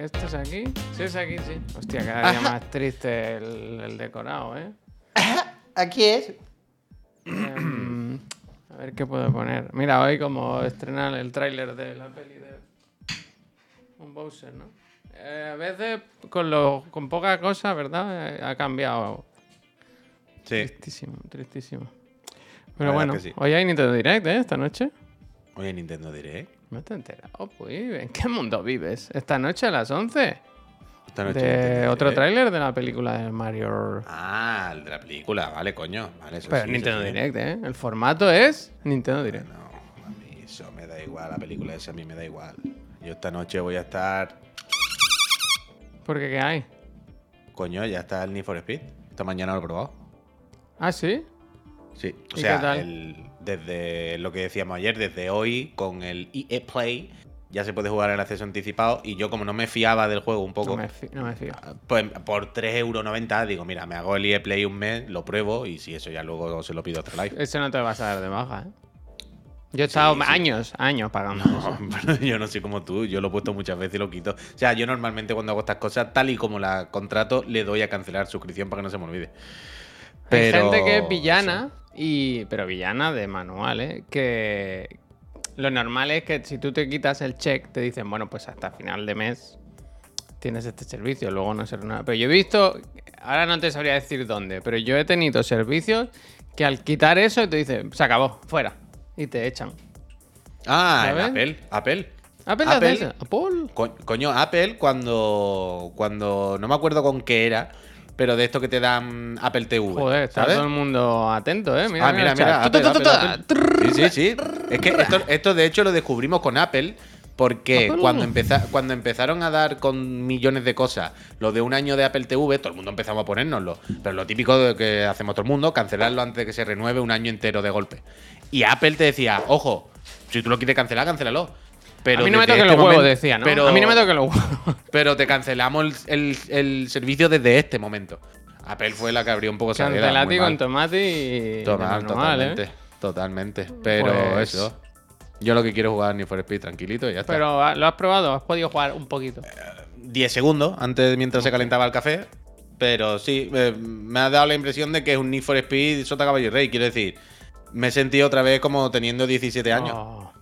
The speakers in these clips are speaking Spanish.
¿Esto es aquí? Sí, es aquí, sí. Hostia, cada día más triste el, el decorado, ¿eh? Aquí es. A ver qué puedo poner. Mira, hoy como estrenan el tráiler de la peli de un Bowser, ¿no? Eh, a veces con, lo, con poca cosa, ¿verdad? Eh, ha cambiado. Sí. Tristísimo, tristísimo. Pero bueno, sí. hoy hay Nintendo Direct, ¿eh? Esta noche. Oye, Nintendo Direct. No te he enterado, pues. ¿En qué mundo vives? Esta noche a las 11. Esta noche De otro tráiler de la película de Mario. Ah, el de la película, vale, coño. Vale, eso Pero sí, Nintendo eso. Direct, ¿eh? El formato es Nintendo Direct. No, a mí eso me da igual, la película esa a mí me da igual. Yo esta noche voy a estar. Porque ¿qué hay? Coño, ya está el Need for Speed. Esta mañana lo he probado. Ah, sí. Sí, o ¿Y sea, qué tal? el- desde lo que decíamos ayer, desde hoy, con el EA Play, ya se puede jugar el acceso anticipado. Y yo, como no me fiaba del juego un poco, No me, fi- no me fío. pues por 3,90€, digo, mira, me hago el EA Play un mes, lo pruebo y si eso ya luego se lo pido a otro live. Eso no te vas a dar de baja, ¿eh? Yo he estado sí. años, años pagando. Pero yo no soy como tú, yo lo he puesto muchas veces y lo quito. O sea, yo normalmente cuando hago estas cosas, tal y como la contrato, le doy a cancelar suscripción para que no se me olvide. Hay Pero- gente que es villana, y, pero villana de manual, ¿eh? Que lo normal es que si tú te quitas el check, te dicen, bueno, pues hasta final de mes tienes este servicio, luego no será nada. Pero yo he visto, ahora no te sabría decir dónde, pero yo he tenido servicios que al quitar eso te dicen, se acabó, fuera, y te echan. Ah, en. Apple, Apple. Apple, Apple-. Apple. Co- coño, Apple cuando, cuando, no me acuerdo con qué era, pero de esto que te dan Apple TV. Joder, está ¿sabes? todo el mundo atento, ¿eh? Mira, ah, mira, mira. Apple, Apple, Apple. Sí, sí, sí. Es que esto, esto, de hecho lo descubrimos con Apple. Porque Apple. cuando, empeza- cuando empezaron a dar con millones de cosas lo de un año de Apple TV, todo el mundo empezamos a ponérnoslo. Pero lo típico de que hacemos todo el mundo, cancelarlo antes de que se renueve un año entero de golpe. Y Apple te decía, ojo, si tú lo quieres cancelar, cancélalo. Pero a mí no me toquen este los huevos, momento- decía, ¿no? Pero, A mí no me toquen los huevos. pero te cancelamos el, el- el servicio desde este momento. Apple fue la que abrió un poco esa Cancelati con tomate y. Total, ¿eh? totalmente. Totalmente. Pero Pues- eso. Yo lo que quiero es jugar Need for Speed tranquilito y ya está. Pero ah, lo has probado, has podido jugar un poquito. 10 segundos antes mientras se calentaba el café. Pero sí, eh, me ha dado la impresión de que es un Need for Speed sota caballo y rey. Quiero decir, me he sentido otra vez como teniendo 17 años. Oh.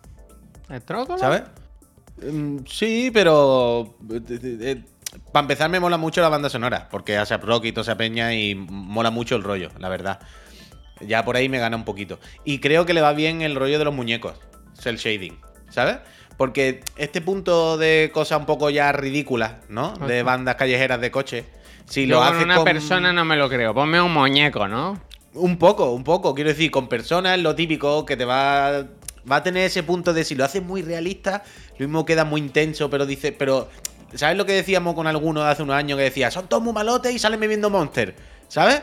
¿El trócolo? ¿Sabes? Mm, Sí, pero. Para empezar, me mola mucho la banda sonora. Porque ASAP Rock y toda esa peña y mola mucho el rollo, la verdad. Ya por ahí me gana un poquito. Y creo que le va bien el rollo de los muñecos. Cell shading, ¿sabes? Porque este punto de cosas un poco ya ridículas, ¿no? De bandas callejeras de coche. Si Yo lo con hace una con- persona no me lo creo. Ponme un muñeco, ¿no? un poco, un poco. Quiero decir, con personas lo típico que te va. Va a tener ese punto de si lo haces muy realista, lo mismo queda muy intenso, pero dice. Pero. ¿Sabes lo que decíamos con algunos hace unos años que decía? Son todos muy malotes y salen bebiendo Monster. ¿Sabes?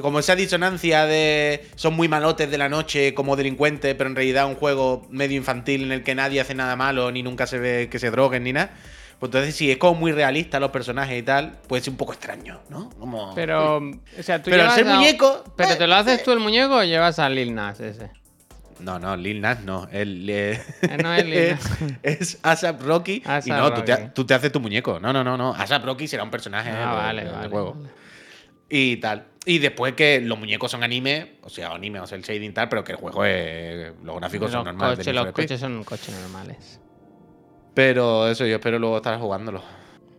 Como esa disonancia de. Son muy malotes de la noche como delincuentes, pero en realidad un juego medio infantil en el que nadie hace nada malo, ni nunca se ve que se droguen ni nada. Pues entonces, si es como muy realista los personajes y tal, puede ser un poco extraño, ¿no? Como. Pero, o sea, tú Pero al llevas ser a- muñeco, ¿Pero eh, te lo haces tú el muñeco o llevas a Lil Nas ese? No, no, Lil Nas no. Él, eh, Eh, no es Lil Nas. es ASAP Rocky. y no, tú te, Rocky. tú te haces tu muñeco. No, no, no, no. ASAP Rocky será un personaje Ah, de- vale, del vale, juego. vale. Y tal. Y después que los muñecos son anime, o sea, anime, o sea, el shading tal, pero que el juego es. Los gráficos Los, son normales. coches, los coches son coches normales. Pero eso, yo espero luego estar jugándolo.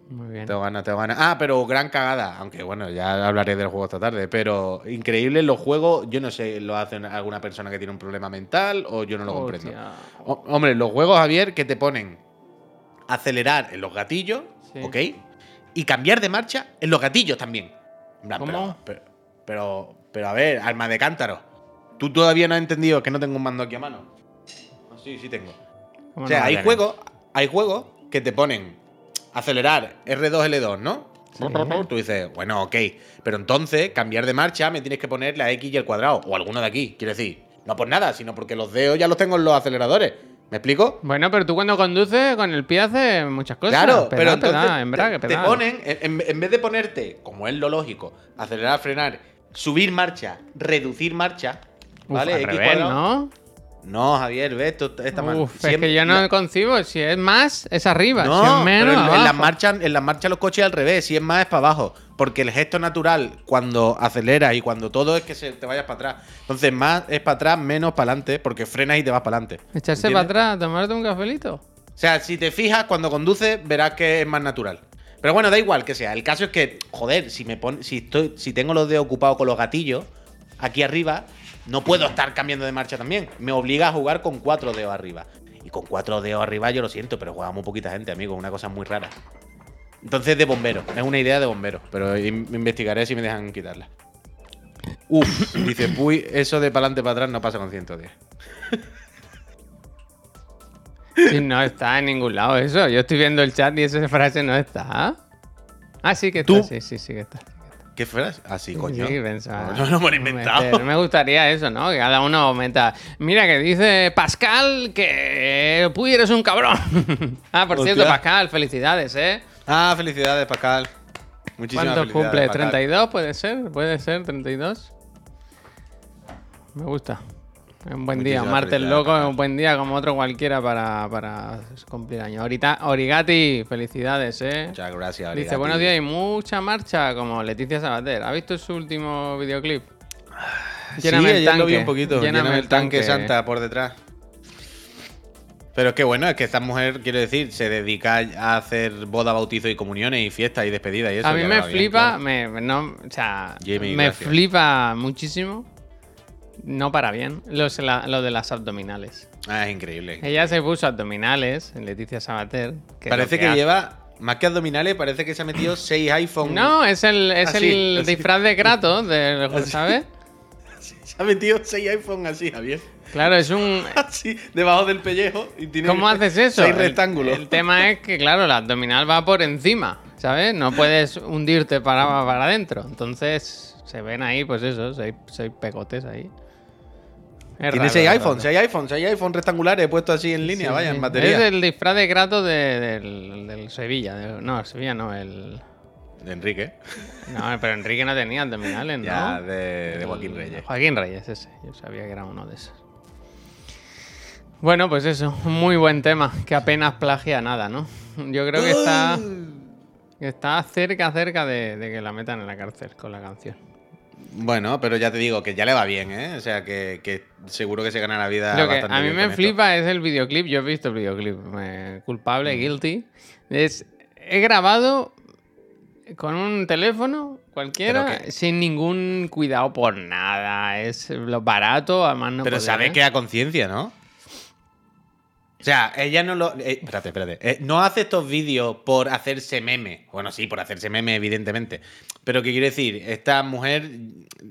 Muy bien. Tengo ganas, tengo ganas. Ah, pero gran cagada. Aunque bueno, ya hablaré del juego esta tarde. Pero increíble los juegos. Yo no sé, lo hace alguna persona que tiene un problema mental o yo no lo comprendo. Hombre, los juegos, Javier, que te ponen acelerar en los gatillos, Sí. ¿ok? Y cambiar de marcha en los gatillos también. En plan, ¿Cómo? Pero, pero, pero, pero, a ver, alma de cántaro. ¿Tú todavía no has entendido que no tengo un mando aquí a mano? Ah, sí, sí tengo. ¿Cómo O sea, no hay juegos, hay juegos que te ponen acelerar R2, L2, ¿no? Tú dices, bueno, ok. Pero entonces, cambiar de marcha, me tienes que poner la X y el cuadrado. O alguno de aquí. Quiero decir, no por nada, sino porque los dedos ya los tengo en los aceleradores. ¿Me explico? Bueno, pero tú cuando conduces con el pie haces muchas cosas. Claro, Pedal, pero entonces pedal, te, te pedal. ponen, en, en vez de ponerte, como es lo lógico, acelerar, frenar, subir marcha, reducir marcha, Uf, ¿vale? al X revés, cuadrado. ¿no? No, Javier, ves, esto está mal. Uf, es que yo no la- concibo. Si es más, es arriba. si es menos, pero en, en las abajo. marchas, en las marchas los coches al revés, si es más es para abajo. Porque el gesto natural cuando aceleras y cuando todo es que se te vayas para atrás. Entonces más es para atrás, menos para adelante, porque frenas y te vas para adelante. Echarse ¿Entiendes? para atrás, tomarte un cafelito. O sea, si te fijas, cuando conduces, verás que es más natural. Pero bueno, da igual que sea. El caso es que, joder, si me pon- si estoy, si tengo los dedos ocupados con los gatillos, aquí arriba, no puedo estar cambiando de marcha también. Me obliga a jugar con cuatro dedos arriba. Y con cuatro dedos arriba, yo lo siento, pero juega muy poquita gente, amigo. Una cosa muy rara. Entonces, de bombero. Es una idea de bombero. Pero in- investigaré si me dejan quitarla. Uf, dice Puy, eso de para adelante para atrás no pasa con 110. Sí, no está en ningún lado eso. Yo estoy viendo el chat y esa frase no está. Ah, sí que está. ¿Tú? Sí, sí, sí que está. Así, coño. Sí, pensaba. No, no me lo he inventado. Me gustaría eso, ¿no? Que cada uno meta. Mira que dice Pascal que Puy eres un cabrón. ah, por Hostia. cierto, Pascal, felicidades, ¿eh? Ah, felicidades, Pascal. Muchísimas ¿Cuánto felicidades, cumple? Pascal. ¿32 puede ser? ¿Puede ser 32? Me gusta. Un buen día. Muchísimas Martes loco es un buen día como otro cualquiera para, para cumplir años. Ahorita, Origati, felicidades, ¿eh? Muchas gracias. Dice, Origati. buenos días y mucha marcha como Leticia Sabater. ¿Ha visto su último videoclip? Sí, Lléname el ayer lo vi tanque, un poquito. lléname Lléname el tanque tanque. Santa por detrás. Pero es que bueno, es que esta mujer, quiero decir, se dedica a hacer boda, bautizo y comuniones y fiestas y despedidas y eso. a mí me bien, flipa, claro. me, me- no, o sea, Jamie, me gracias. flipa muchísimo. No para bien. Los, la- lo de las abdominales. Ah, es increíble. Ella se puso abdominales, Leticia Sabater. que parece que, lleva, más que abdominales, parece que se ha metido 6 iPhone. No, es el, es Así, el así. disfraz de Kratos, de, Así. ¿sabes? Se ha metido 6 iPhone así, Javier. Claro, es un. Así, debajo del pellejo. Y tiene ¿Cómo haces eso? 6 El- rectángulos. El, tema es que, claro, la abdominal va por encima, ¿sabes? No puedes hundirte para, para adentro. Entonces, se ven ahí, pues eso, seis, seis pegotes ahí. Es Tiene raro, 6 es iPhone, raro. 6 iPhone, 6 iPhone rectangulares puestos así en línea, Sí, vaya, sí. en batería. Es el disfraz de Kratos de- del, del Sevilla. del- no, Sevilla no, el. De Enrique. No, pero Enrique no tenía abdominales, ¿no? Ya, de, de Joaquín El- Reyes. Joaquín Reyes, ese. Yo sabía que era uno de esos. Bueno, pues eso, un muy buen tema, que apenas plagia nada, ¿no? Yo creo que está, que está cerca, cerca de, de que la metan en la cárcel con la canción. Bueno, pero ya te digo que ya le va bien, ¿eh? O sea, que, que seguro que se gana la vida. Lo que bastante a mí bien me esto. flipa es el videoclip, yo he visto el videoclip, culpable, guilty. Es, he grabado con un teléfono cualquiera, sin ningún cuidado por nada, es lo barato, además no Pero sabe que a conciencia, ¿no? O sea, ella no lo. eh, espérate, espérate. Eh, no hace estos vídeos por hacerse meme. Bueno, sí, por hacerse meme, evidentemente. Pero ¿qué quiere decir? Esta mujer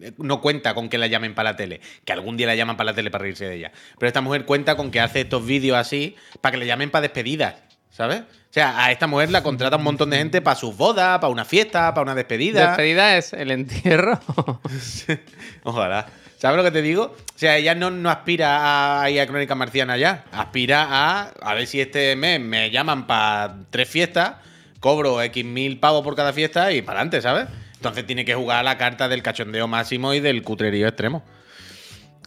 eh, no cuenta con que la llamen para la tele. Que algún día la llaman para la tele para reírse de ella. Pero esta mujer cuenta con que hace estos vídeos así para que le llamen para despedidas. ¿Sabes? O sea, a esta mujer la contrata un montón de gente para sus bodas, para una fiesta, para una despedida. Despedida es el entierro. Ojalá. ¿Sabes lo que te digo? O sea, ella no, no aspira a ir a Crónica Marciana ya. Aspira a. A ver si este mes me llaman para tres fiestas, cobro X mil pavos por cada fiesta y para adelante, ¿sabes? Entonces tiene que jugar a la carta del cachondeo máximo y del cutrerío extremo.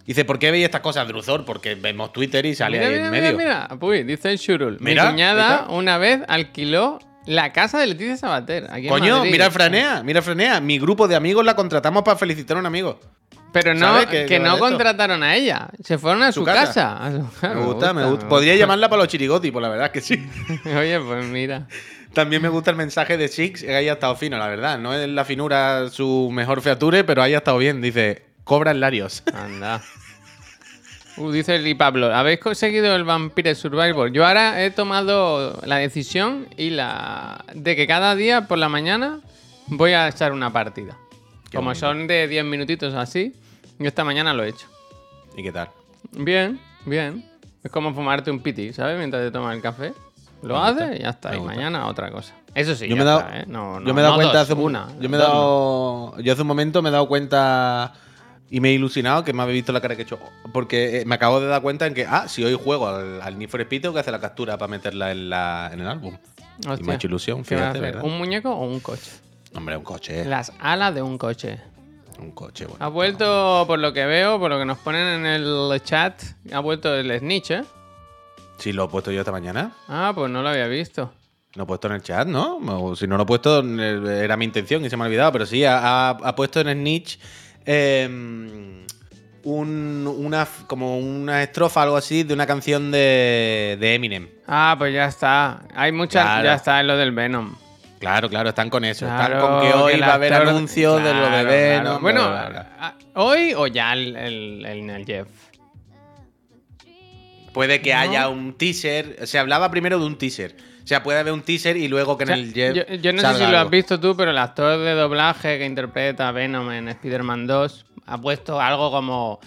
Dice, ¿por qué veis estas cosas, Druzor? Porque vemos Twitter y sale mira, ahí mira, en mira, medio. mira. Uy, dice el Shurul. Mira, Mi cuñada una vez alquiló la casa de Leticia Sabater. Aquí Coño, mira Franea, mira Franea. Mi grupo de amigos la contratamos para felicitar a un amigo. Pero no, ¿Sabes que, no contrataron a ella. Se fueron a su, Su casa. casa. A su- Me gusta, me gusta. Podría llamarla para los chirigotis, pues la verdad es que sí. Oye, pues mira. También me gusta el mensaje de Six, que haya estado fino, la verdad. No es la finura su mejor feature, pero haya estado bien. Dice, cobran larios. Anda. Uh, dice el Pablo, ¿habéis conseguido el Vampire Survivor? Yo ahora he tomado la decisión y la de que cada día por la mañana voy a echar una partida. Qué Como bonito. son de 10 minutitos así, yo esta mañana lo he hecho. ¿Y qué tal? Bien, bien. Es como fumarte un piti, ¿sabes? Mientras te tomas el café. Lo haces y ya está. me Y gusta. mañana otra cosa. Eso sí, yo me he dado, ¿eh? No, no, yo me he dado no cuenta dos, hace un- una. yo me he dado, yo hace un momento me he dado cuenta y me he ilusionado que me habéis visto la cara que he hecho porque eh, me acabo de dar cuenta en que ah si hoy juego al, al Need for Speed tengo que hacer la captura para meterla en, la, en el álbum. y me ha hecho ilusión, ¿Qué vas a fíjate? ¿verdad? ¿Un muñeco o un coche? Hombre, un coche. Las alas de un coche. Un coche, bueno. Ha vuelto, por lo que veo, por lo que nos ponen en el chat, ha vuelto el Snitch, ¿eh? Sí, lo he puesto yo esta mañana. Ah, pues no lo había visto. Lo he puesto en el chat, ¿no? O si no lo he puesto, eh, era mi intención y se me ha olvidado. Pero sí, ha, puesto en Snitch eh, un- una, como una estrofa, algo así, de una canción de, de Eminem. Ah, pues ya está. Hay muchas, Claro. ya está en lo del Venom. Claro, claro, están con eso. Claro, están con que hoy va a haber actor- anuncios de lo de Claro, Bueno, bla, bla. ¿hoy o ya el, el, el- el Jeff? Puede que ¿No? haya un teaser. Se hablaba primero de un teaser. O sea, puede haber un teaser y luego que O sea, en el Jeff. yo, yo no sé si lo has visto tú, pero el actor de doblaje que interpreta a Venom en Spider-Man 2 ha puesto algo como.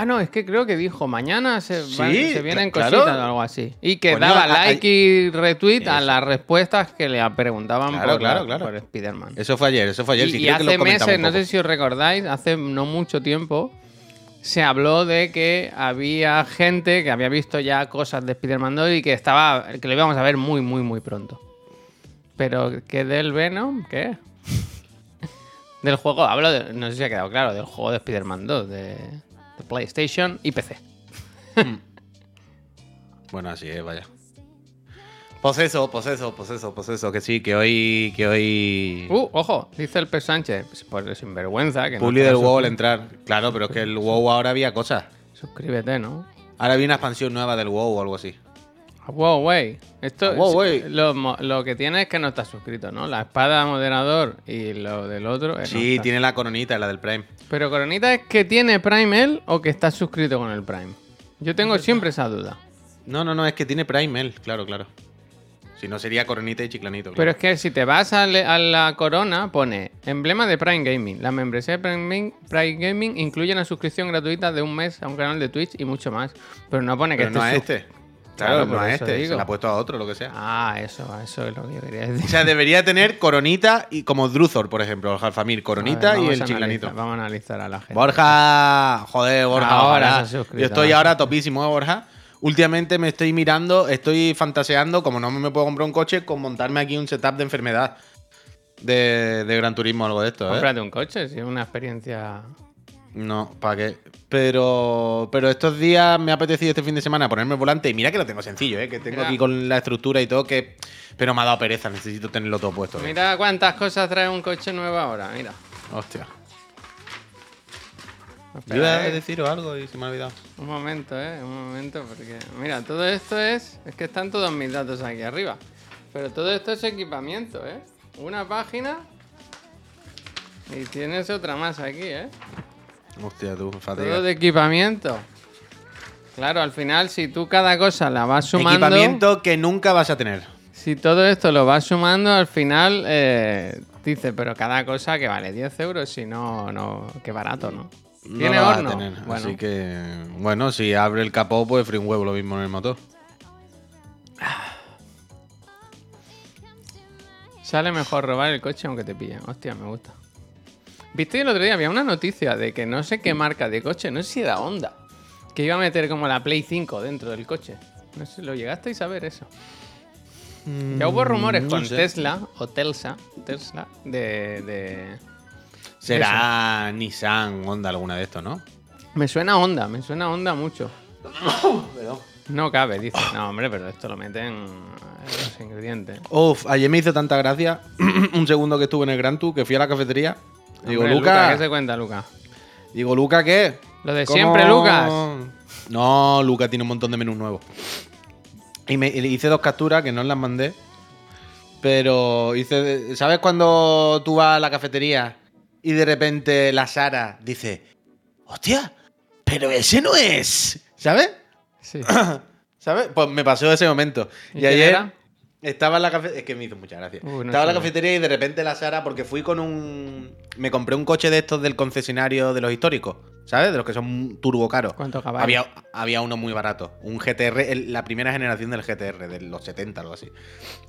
Ah, no, es que creo que dijo mañana se, van- Sí, se vienen claro. cositas o algo así. Y que daba hay- like y retweet a las respuestas que le preguntaban Claro, por, claro, la- claro. por Spider-Man. Eso fue ayer, eso fue ayer. Y, sí, y creo que lo hace meses, no sé si os recordáis, hace no mucho tiempo se habló de que había gente que había visto ya cosas de Spider-Man 2 y que estaba que lo íbamos a ver muy, muy, muy pronto. Pero que del Venom, ¿qué? del juego, hablo de, no sé si ha quedado claro, del juego de Spider-Man 2, de, de PlayStation y PC. Bueno, así es, vaya. Pues eso, pues eso, pues eso, pues eso, que sí, que hoy. Que hoy. Uh, ojo, dice el P. Sánchez, pues, por sinvergüenza, que no Publi te del WoW al entrar. Claro, pero es que el WoW ahora había cosas. Suscríbete, ¿no? Ahora había una expansión nueva del WoW o algo así. Wow, wey. Esto wow, sí, wey. Lo, mo- lo que tiene es que no estás suscrito, ¿no? La espada moderador y lo del otro. eh, Sí, está. tiene la coronita, la del Prime. Pero Coronita es que tiene Prime él o que estás suscrito con el Prime. Yo tengo siempre esa duda. No, no, no, es que tiene Prime él, claro, claro. Si no sería coronita y chiclanito. Pero claro. es que si te vas a, le- a la corona, pone emblema de Prime Gaming. La membresía de Prime, Gaming- Prime Gaming incluye una suscripción gratuita de un mes a un canal de Twitch y mucho más. Pero no pone que Pero no a este. Claro, no a este. digo. Se la ha puesto a otro, lo que sea. Ah, eso, eso es lo que yo quería O decir. sea, debería tener coronita y como Druthor, por ejemplo, el Jalfamir. Coronita ver, y el chiclanito. analizar- Vamos a analizar a la gente. Borja, joder, Borja. Ahora. Yo estoy ahora topísimo, ¿eh, Borja. Últimamente me estoy mirando, estoy fantaseando, como no me puedo comprar un coche, con montarme aquí un setup de enfermedad de, de Gran Turismo o algo de esto, ¿eh? Cómprate un coche, si es una experiencia. No, ¿para qué? Pero, pero estos días me ha apetecido este fin de semana ponerme el volante y mira que lo tengo sencillo, ¿eh? Que tengo Mira. aquí con la estructura y todo, que... Pero me ha dado pereza, necesito tenerlo todo puesto. ¿eh? Mira cuántas cosas trae un coche nuevo ahora, mira. Hostia. Yo iba a eh. deciros algo y se me ha olvidado. Un momento, eh, un momento, porque mira, todo esto es, es que están todos mis datos aquí arriba, pero todo esto es equipamiento, eh. Una página y tienes otra más aquí, eh. Hostia, tú, Todo fatiga. de equipamiento. Claro, al final si tú cada cosa la vas sumando, Equipamiento que nunca vas a tener. si todo esto lo vas sumando, al final eh, dice, pero cada cosa que vale 10 euros, si no, no, qué barato, ¿no? No Tiene vas a horno. tener, Bueno, Así que, bueno, si abre el capó, pues frío un huevo lo mismo en el motor. Sale mejor robar el coche aunque te pillen. Hostia, me gusta. ¿Viste el otro día? Había una noticia de que no sé qué marca de coche, no sé si era Honda, que iba a meter como la Play 5 dentro del coche. No sé, ¿lo llegasteis a ver eso? Ya hubo rumores Mm, no con sé. Tesla o Telsa, Tesla, de, de- Será Nissan, Honda, alguna de estos, ¿no? Me suena Honda, me suena Honda mucho. No cabe, dice. No, hombre, pero esto lo meten en los ingredientes. Uf, ayer me hizo tanta gracia un segundo que estuve en el Gran Tour que fui a la cafetería. Digo, Hombre, Luca, ¿Qué se cuenta, Luca? digo, Luca, ¿qué? Lo de ¿Cómo- siempre, Lucas. No, Luca tiene un montón de menús nuevos. Y me y le hice dos capturas que no las mandé. Pero hice. ¿Sabes cuando tú vas a la cafetería y de repente la Sara dice: ¡Hostia! Pero ese no es. ¿Sabes? Sí. ¿Sabes? Pues me pasó ese momento. ¿Y ayer era? Estaba en la cafetería. Es que me hizo mucha gracia. Uy, no estaba en la cafetería y de repente la Sara, porque fui con un. Me compré un coche de estos del concesionario de los históricos. ¿Sabes? De los que son turbo caros. ¿Cuánto caballos? Había, había uno muy barato. Un GTR, el- la primera generación del GTR, de los 70 o algo así.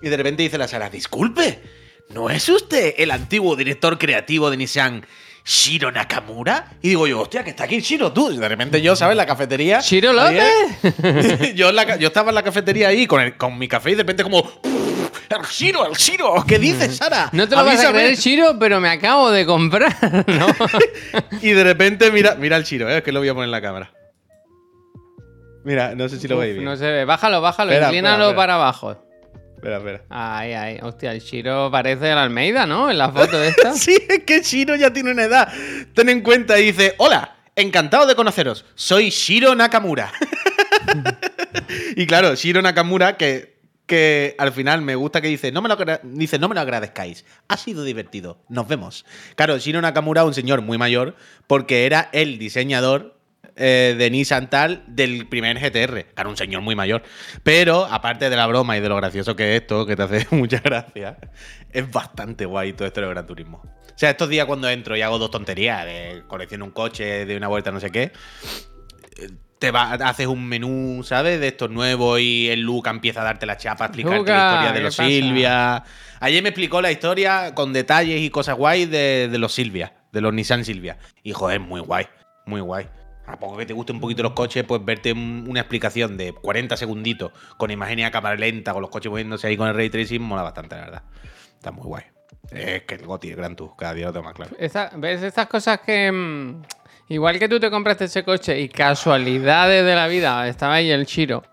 Y de repente dice la Sara: Disculpe, ¿no es usted el antiguo director creativo de Nissan? Shiro Nakamura y digo yo, hostia, que está aquí Shiro, tú. Y de repente yo, ¿sabes? La cafetería. ¡Chiro ayer- López! yo, en la ca- yo estaba en la cafetería ahí con, el- con mi café y de repente como... el Shiro, el Shiro. ¿Qué dices, Sara? No te lo vas a Avísame. creer, Shiro, pero me acabo de comprar, ¿no? Y de repente, mira, mira el Shiro, ¿eh? es que lo voy a poner en la cámara. Mira, no sé si lo veis bien. no se ve. Bájalo, bájalo, Espera, inclínalo espera, espera. para abajo. Espera, espera. Ahí, ahí. Hostia, el Shiro parece el Almeida, ¿no? En la foto esta. Sí, es que Shiro ya tiene una edad. Ten en cuenta y dice: Hola, encantado de conoceros. Soy Shiro Nakamura. y claro, Shiro Nakamura, que, que al final me gusta que dice no, me lo dice: no me lo agradezcáis. Ha sido divertido. Nos vemos. Claro, Shiro Nakamura, un señor muy mayor, porque era el diseñador eh, de Nissan Tal del primer GTR. Claro, un señor muy mayor. Pero, aparte de la broma y de lo gracioso que es esto, que te hace mucha gracia, es bastante guay todo esto del Gran Turismo. O sea, estos días cuando entro y hago dos tonterías, de colecciono un coche, de una vuelta, no sé qué, te va, haces un menú, ¿sabes? De estos nuevos y el Luca empieza a darte la chapa, a explicarte Luca, la historia de ¿qué los pasa? Silvia. Ayer me explicó la historia con detalles y cosas guay de, de los Silvia, de los Nissan Silvia. Y joder, muy guay, muy guay. A poco que te gusten un poquito los coches, pues verte un- una explicación de 40 segunditos con imagen y a cámara lenta, con los coches moviéndose ahí con el ray tracing, mola bastante, la verdad. Está muy guay. Es que el Goti, el Gran Tour, cada día lo tengo más claro. ¿Ves estas cosas que... mm, igual que tú te compraste ese coche y casualidades de la vida, estaba ahí el Shiro.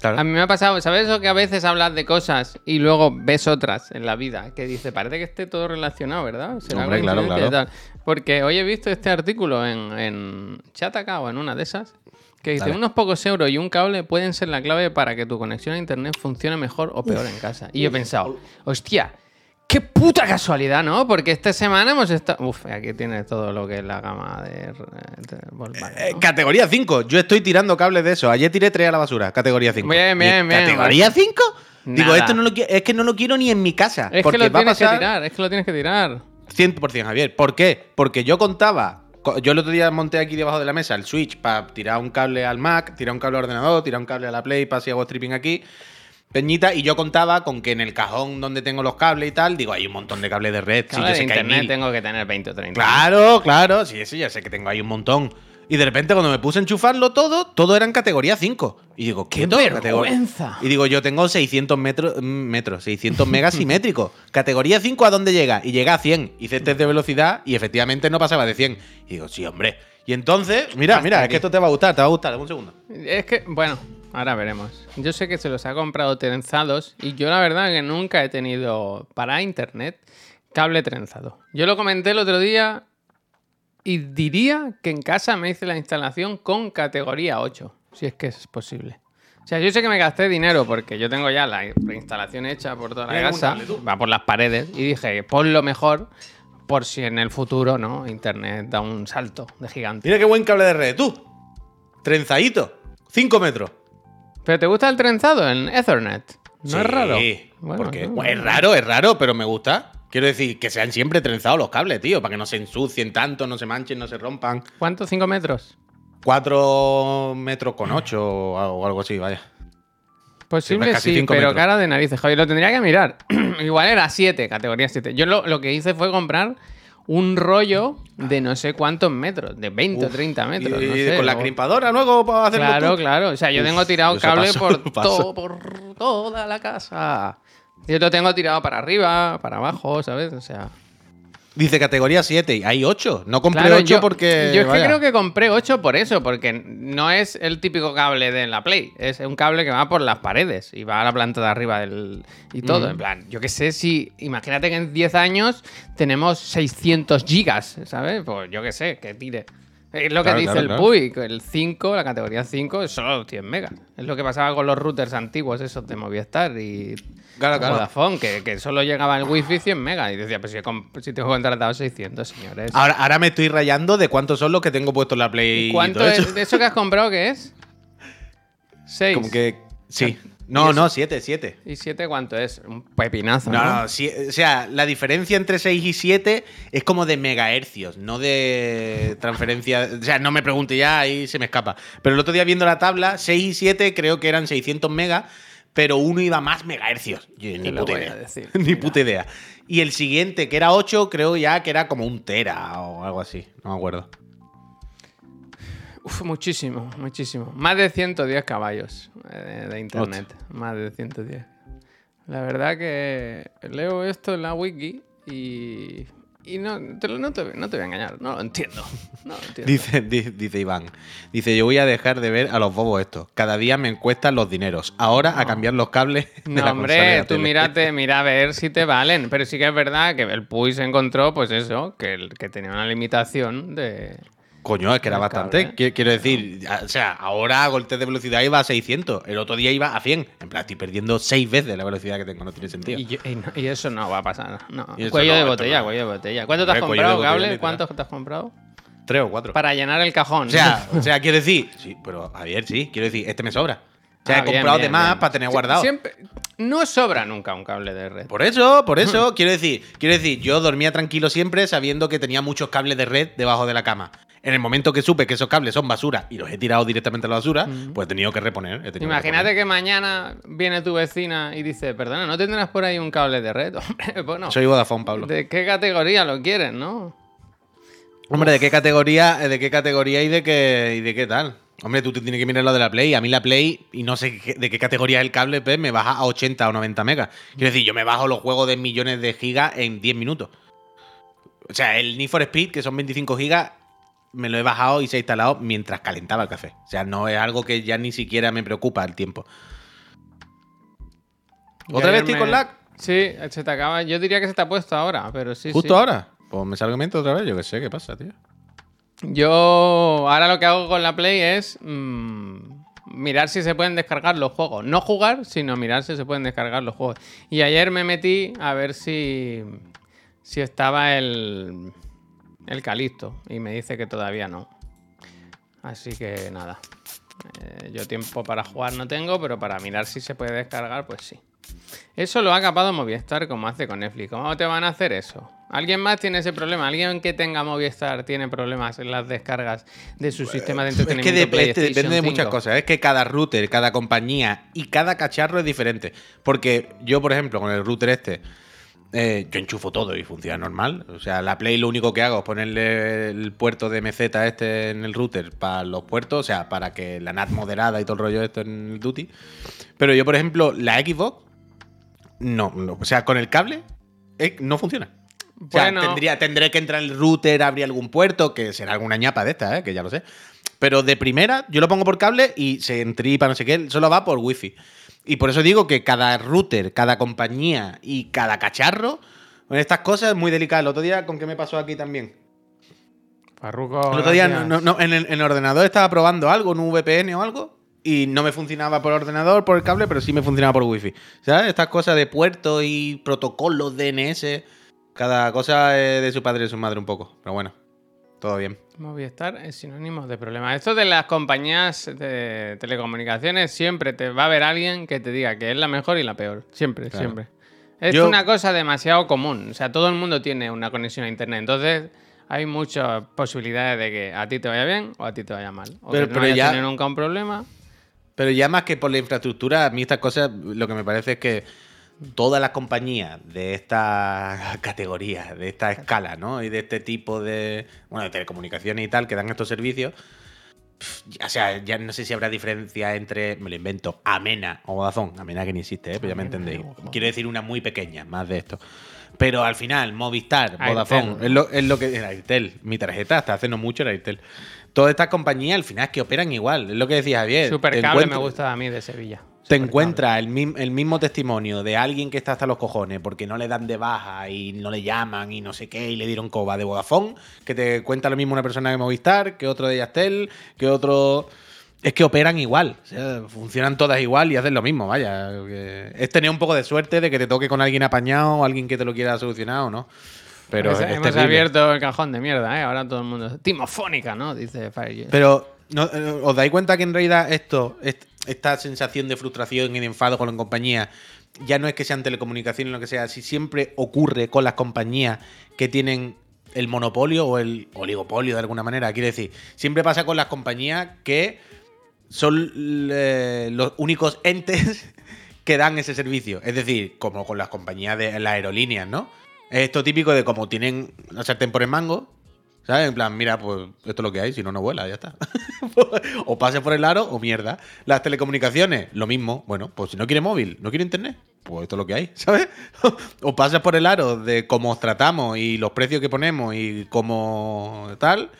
Claro. A mí me ha pasado, ¿sabes eso que a veces hablas de cosas y luego ves otras en la vida? Que dice, parece que esté todo relacionado, ¿verdad? ¿Será Hombre, claro, claro. tal? Porque hoy he visto este artículo en, en Chataka o en una de esas que dice, Dale. unos pocos euros y un cable pueden ser la clave para que tu conexión a internet funcione mejor o peor en casa. Y yo he pensado, hostia, qué puta casualidad, ¿no? Porque esta semana hemos estado... Uf, aquí tienes todo lo que es la gama de... de Volkswagen, Eh, categoría 5. Yo estoy tirando cables de eso. Ayer tiré 3 a la basura. Categoría 5. Bien, bien, bien. ¿Categoría 5? Digo, esto no lo es que no lo quiero ni en mi casa. Es que lo tienes pasar que tirar, es que lo tienes que tirar. 100% Javier. ¿Por qué? Porque yo contaba. co- Yo el otro día monté aquí debajo de la mesa el Switch para tirar un cable al Mac, tirar un cable al ordenador, tirar un cable a la Play para si hago stripping aquí. Peñita, y yo contaba con que en el cajón donde tengo los cables y tal, digo, hay un montón de cables de red. Sí, Cable yo de sé que hay internet mil. tengo que tener 20 o 30. Claro, claro, sí, eso ya sé que tengo ahí un montón. Y de repente cuando me puse a enchufarlo todo, todo era en categoría 5. Y digo, ¿qué, ¡Qué vergüenza! Y digo, yo tengo 600 metros, metros 600 megas simétricos. categoría 5, ¿a dónde llega? Y llega a 100. Hice test de velocidad y efectivamente no pasaba de 100. Y digo, sí, hombre. Y entonces, mira, Hasta mira, es que esto te va a gustar, te va a gustar. Un segundo. Es que, bueno, ahora veremos. Yo sé que se los ha comprado trenzados y yo la verdad que nunca he tenido para internet cable trenzado. Yo lo comenté el otro día y diría que en casa me hice la instalación con categoría 8, si es que es posible. O sea, yo sé que me gasté dinero porque yo tengo ya la instalación hecha por toda la casa, va por las paredes y dije, ponlo mejor por si en el futuro, ¿no? Internet da un salto de gigante. Mira qué buen cable de red, tú. Trenzadito. 5 metros. ¿Pero te gusta el trenzado en Ethernet? ¿No Sí, es raro? Bueno, porque no, es raro, es raro, pero me gusta. Quiero decir, que sean siempre trenzados los cables, tío, para que no se ensucien tanto, no se manchen, no se rompan. ¿Cuánto? ¿5 metros? 4 metros con 8 o algo así, vaya. Posible casi sí, pero metros. cara de narices, Javi. Lo tendría que mirar. Igual era 7, categoría 7. Yo lo, lo que hice fue comprar un rollo de no sé cuántos metros, de 20 o Uf, 30 metros. Y, no y sé, con la crimpadora luego para hacerlo Claro, claro. O sea, yo Uf, tengo tirado cable por, todo, por toda la casa. Yo lo tengo tirado para arriba, para abajo, ¿sabes? O sea. Dice categoría 7 y hay 8. No compré Claro, 8 yo, porque. Yo es que creo que compré 8 por eso, porque no es el típico cable de la Play. Es un cable que va por las paredes y va a la planta de arriba del, y todo. Mm. En plan, yo qué sé si. Imagínate que en 10 años tenemos 600 gigas, ¿sabes? Pues yo qué sé, que tire. Es lo que dice claro, el. PUI, el 5, la categoría 5, es solo 100 megas. Es lo que pasaba con los routers antiguos, esos de Movistar y Claro, claro. Vodafone, que, que solo llegaba el wifi 100 megas. Y decía, pues si, si tengo contratado 600, señores. Ahora, ahora me estoy rayando de cuántos son los que tengo puestos en la Play. y ¿Cuánto todo es? eso. ¿De eso que has comprado qué es? 6. Como que. Sí. No, no, 7, 7. ¿Y 7 cuánto es? Un pepinazo, No, ¿no? no, sí, o sea, la diferencia entre 6 y 7 es como de megahercios, no de transferencia. O sea, no me pregunte ya, ahí se me escapa. Pero el otro día viendo la tabla, 6 y 7 creo que eran 600 megas, pero uno iba más megahercios. Yo, ni puta idea. decir, ni mira. puta idea. Y el siguiente, que era 8, creo ya que era como un tera o algo así. No me acuerdo. Uf, muchísimo, muchísimo. Más de 110 caballos eh, de internet. Más de 110. La verdad que leo esto en la wiki y, y no, te, no, te, no te voy a engañar, no lo entiendo. No lo entiendo. Dice, di- dice Iván. Dice, yo voy a dejar de ver a los bobos estos. Cada día me encuestan los dineros. Ahora a cambiar los cables. de No, la hombre, tú tele". mírate, mira a ver si te valen. Pero sí que es verdad que el Puy se encontró, pues eso, que, el- que tenía una limitación de. Coño, es que era El bastante. cable. Qui- Quiero decir, o sea, ahora test de velocidad iba a 600. El otro día iba a 100. En plan, estoy perdiendo 6 veces la velocidad que tengo. No tiene sentido. Y, yo- y no- y eso no va a pasar. No. Cuello no, de botella, cuello de botella. ¿Cuánto te has de comprado, cable? ¿Cuántos te has comprado? Tres o cuatro. Para llenar el cajón. O sea, o sea, quiero decir. Sí, pero Javier, sí. Quiero decir, este me sobra. O sea, Ah, he bien, comprado de bien, más bien. para tener guardado. Siempre, no sobra nunca un cable de red. Por eso, por eso, quiero decir, quiero decir, yo dormía tranquilo siempre sabiendo que tenía muchos cables de red debajo de la cama. En el momento que supe que esos cables son basura y los he tirado directamente a la basura, pues he tenido que reponer. que Imagínate reponer. que mañana viene tu vecina y dice, perdona, ¿no tendrás por ahí un cable de red? Hombre, bueno, Soy Vodafone, Pablo. ¿de qué categoría lo quieres, no? Hombre, ¿de qué categoría, de qué categoría y de qué y de qué tal? Hombre, tú te tienes que mirar lo de la Play. A mí la Play, y no sé de qué categoría es el cable, pues, me baja a 80 o 90 megas. Quiero decir, yo me bajo los juegos de millones de gigas en 10 minutos. O sea, el Need for Speed, que son 25 gigas, me lo he bajado y se ha instalado mientras calentaba el café. O sea, no es algo que ya ni siquiera me preocupa el tiempo. ¿Otra vez estoy con lag? Sí, se te acaba. Yo diría que se te ha puesto ahora, pero sí. ¿Justo sí. ahora? Pues me salgo miento otra vez, yo qué sé, ¿qué pasa, tío? Yo ahora lo que hago con la Play es mm, mirar si se pueden descargar los juegos. No jugar, sino mirar si se pueden descargar los juegos. Y ayer me metí a ver si, si estaba el, el Calisto y me dice que todavía no. Así que nada. Eh, yo tiempo para jugar no tengo, pero para mirar si se puede descargar, pues sí. Eso lo ha capado Movistar como hace con Netflix. ¿Cómo te van a hacer eso? ¿Alguien más tiene ese problema? ¿Alguien que tenga Movistar tiene problemas en las descargas de su sistema de Es que entretenimiento? de- este depende de muchas 5? cosas. Es que cada router, cada compañía y cada cacharro es diferente. Porque yo, por ejemplo, con el router este, eh, yo enchufo todo y funciona normal. O sea, la Play lo único que hago es ponerle el puerto de MZ este en el router para los puertos, o sea, para que la NAT moderada y todo el rollo esto en el Duty. Pero yo, por ejemplo, la Xbox, no, no. o sea, con el cable eh, no funciona. O sea, tendría, tendré que entrar el router, abrir algún puerto, que será alguna ñapa de esta, ¿eh? que ya lo sé. Pero de primera, yo lo pongo por cable y se entripa, no sé qué, solo va por wifi. Y por eso digo que cada router, cada compañía y cada cacharro, con estas cosas es muy delicado. El otro día, ¿con qué me pasó aquí también? El otro día gracias. no- no- en, el, en el ordenador estaba probando algo, en un VPN o algo, y no me funcionaba por ordenador, por el cable, pero sí me funcionaba por wifi. ¿Sabes? Estas cosas de puertos y protocolos DNS, cada cosa es de su padre y de su madre un poco. Pero bueno, todo bien. Movistar es sinónimo de problemas. Esto de las compañías de telecomunicaciones, siempre te va a haber alguien que te diga que es la mejor y la peor. Siempre, Claro. siempre. Es Yo- una cosa demasiado común. O sea, todo el mundo tiene una conexión a internet. Entonces, hay muchas posibilidades de que a ti te vaya bien o a ti te vaya mal. O Pero- que no pero ya- nunca un problema. Pero ya más que por la infraestructura, a mí estas cosas, lo que me parece es que todas las compañías de esta categoría, de esta escala, ¿no? Y de este tipo de, bueno, de telecomunicaciones y tal, que dan estos servicios, o sea, ya no sé si habrá diferencia entre, me lo invento, Amena o Vodafone. Amena que ni existe, ¿eh? pero ya me entendéis. Quiero decir una muy pequeña, más de esto. Pero al final, Movistar. Vodafone, es lo, es lo que. Era Airtel, mi tarjeta hasta hace no mucho era Airtel. Todas estas compañías al final es que operan igual, es lo que decía Javier. Supercable me Encuentra- gusta a mí de Sevilla. Te encuentras el, el mismo testimonio de alguien que está hasta los cojones porque no le dan de baja y no le llaman y no sé qué y le dieron coba de Vodafone, que te cuenta lo mismo una persona de Movistar, que otro de Yastel, que otro... Es que operan igual, o sea, funcionan todas igual y hacen lo mismo, vaya. Es tener un poco de suerte de que te toque con alguien apañado o alguien que te lo quiera solucionar o no. Pero Hemos- es hemos terrible. abierto el cajón de mierda, ¿eh? Ahora todo el mundo. Timofónica, ¿no? Dice Fire. Pero, ¿no- eh, ¿os dais cuenta que en realidad esto, est- esta sensación de frustración y de enfado con la compañía, ya no es que sean telecomunicaciones o lo que sea, si siempre ocurre con las compañías que tienen el monopolio o el oligopolio de alguna manera? Quiere decir, siempre pasa con las compañías que son eh, los únicos entes que dan ese servicio. Es decir, como con las compañías de las aerolíneas, ¿no? Es esto típico de como tienen la sartén por el mango, ¿Sabes? En plan, mira, pues esto es lo que hay, si no, no vuela, ya está. o pase por el aro o mierda. Las telecomunicaciones, lo mismo. Bueno, pues si no quiere móvil, no quiere internet, pues esto es lo que hay, ¿sabes? o pasas por el aro de cómo os tratamos y los precios que ponemos y cómo tal,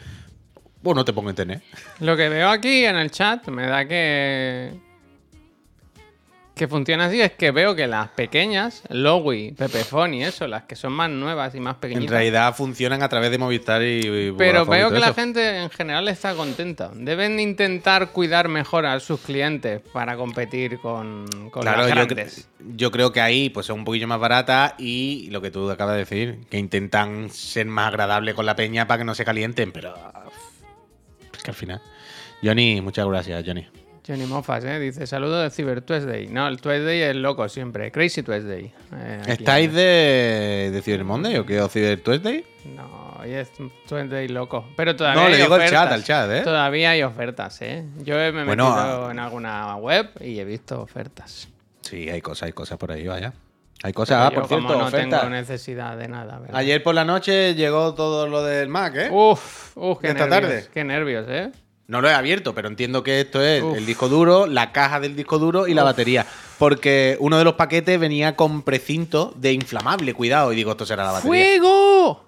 pues no te pongo internet. Lo que veo aquí en el chat me da que. Que funciona así, es que veo que las pequeñas, Lowy, Pepefone y eso, las que son más nuevas y más En pequeñitas. realidad funcionan a través de Movistar y. y Pero Vodafone veo que la gente en general está contenta. Deben intentar cuidar mejor a sus clientes para competir con, con Claro, las grandes. yo creo que ahí pues son un poquillo más baratas y lo que tú acabas de decir, que intentan ser más agradables con la peña para que no se calienten, pero es que al final. Johnny, muchas gracias, Johnny. Johnny Mofas, ¿eh? Dice, saludo de Cyber Tuesday. No, el Tuesday es loco siempre. Crazy Tuesday. Eh. ¿Estáis de, de Cyber Monday o qué? ¿O Cyber Tuesday? No, hoy es Tuesday loco. Pero todavía No, le digo al ofertas. chat, al chat, ¿eh? Todavía hay ofertas, ¿eh? Yo me he Bueno, metido ah. en alguna web y he visto ofertas. Sí, hay cosas, hay cosas por ahí, vaya. Hay cosas, ah, por cierto, como no tengo necesidad de nada, ¿verdad? Ayer por la noche llegó todo lo del Mac, ¿eh? Uf, uf, qué ¿Y esta nervios. tarde? Qué nervios, ¿eh? No lo he abierto, pero entiendo que esto es Uf. el disco duro, la caja del disco duro y la batería. Porque uno de los paquetes venía con precinto de inflamable, cuidado. Y digo, esto será la batería. ¡Fuego!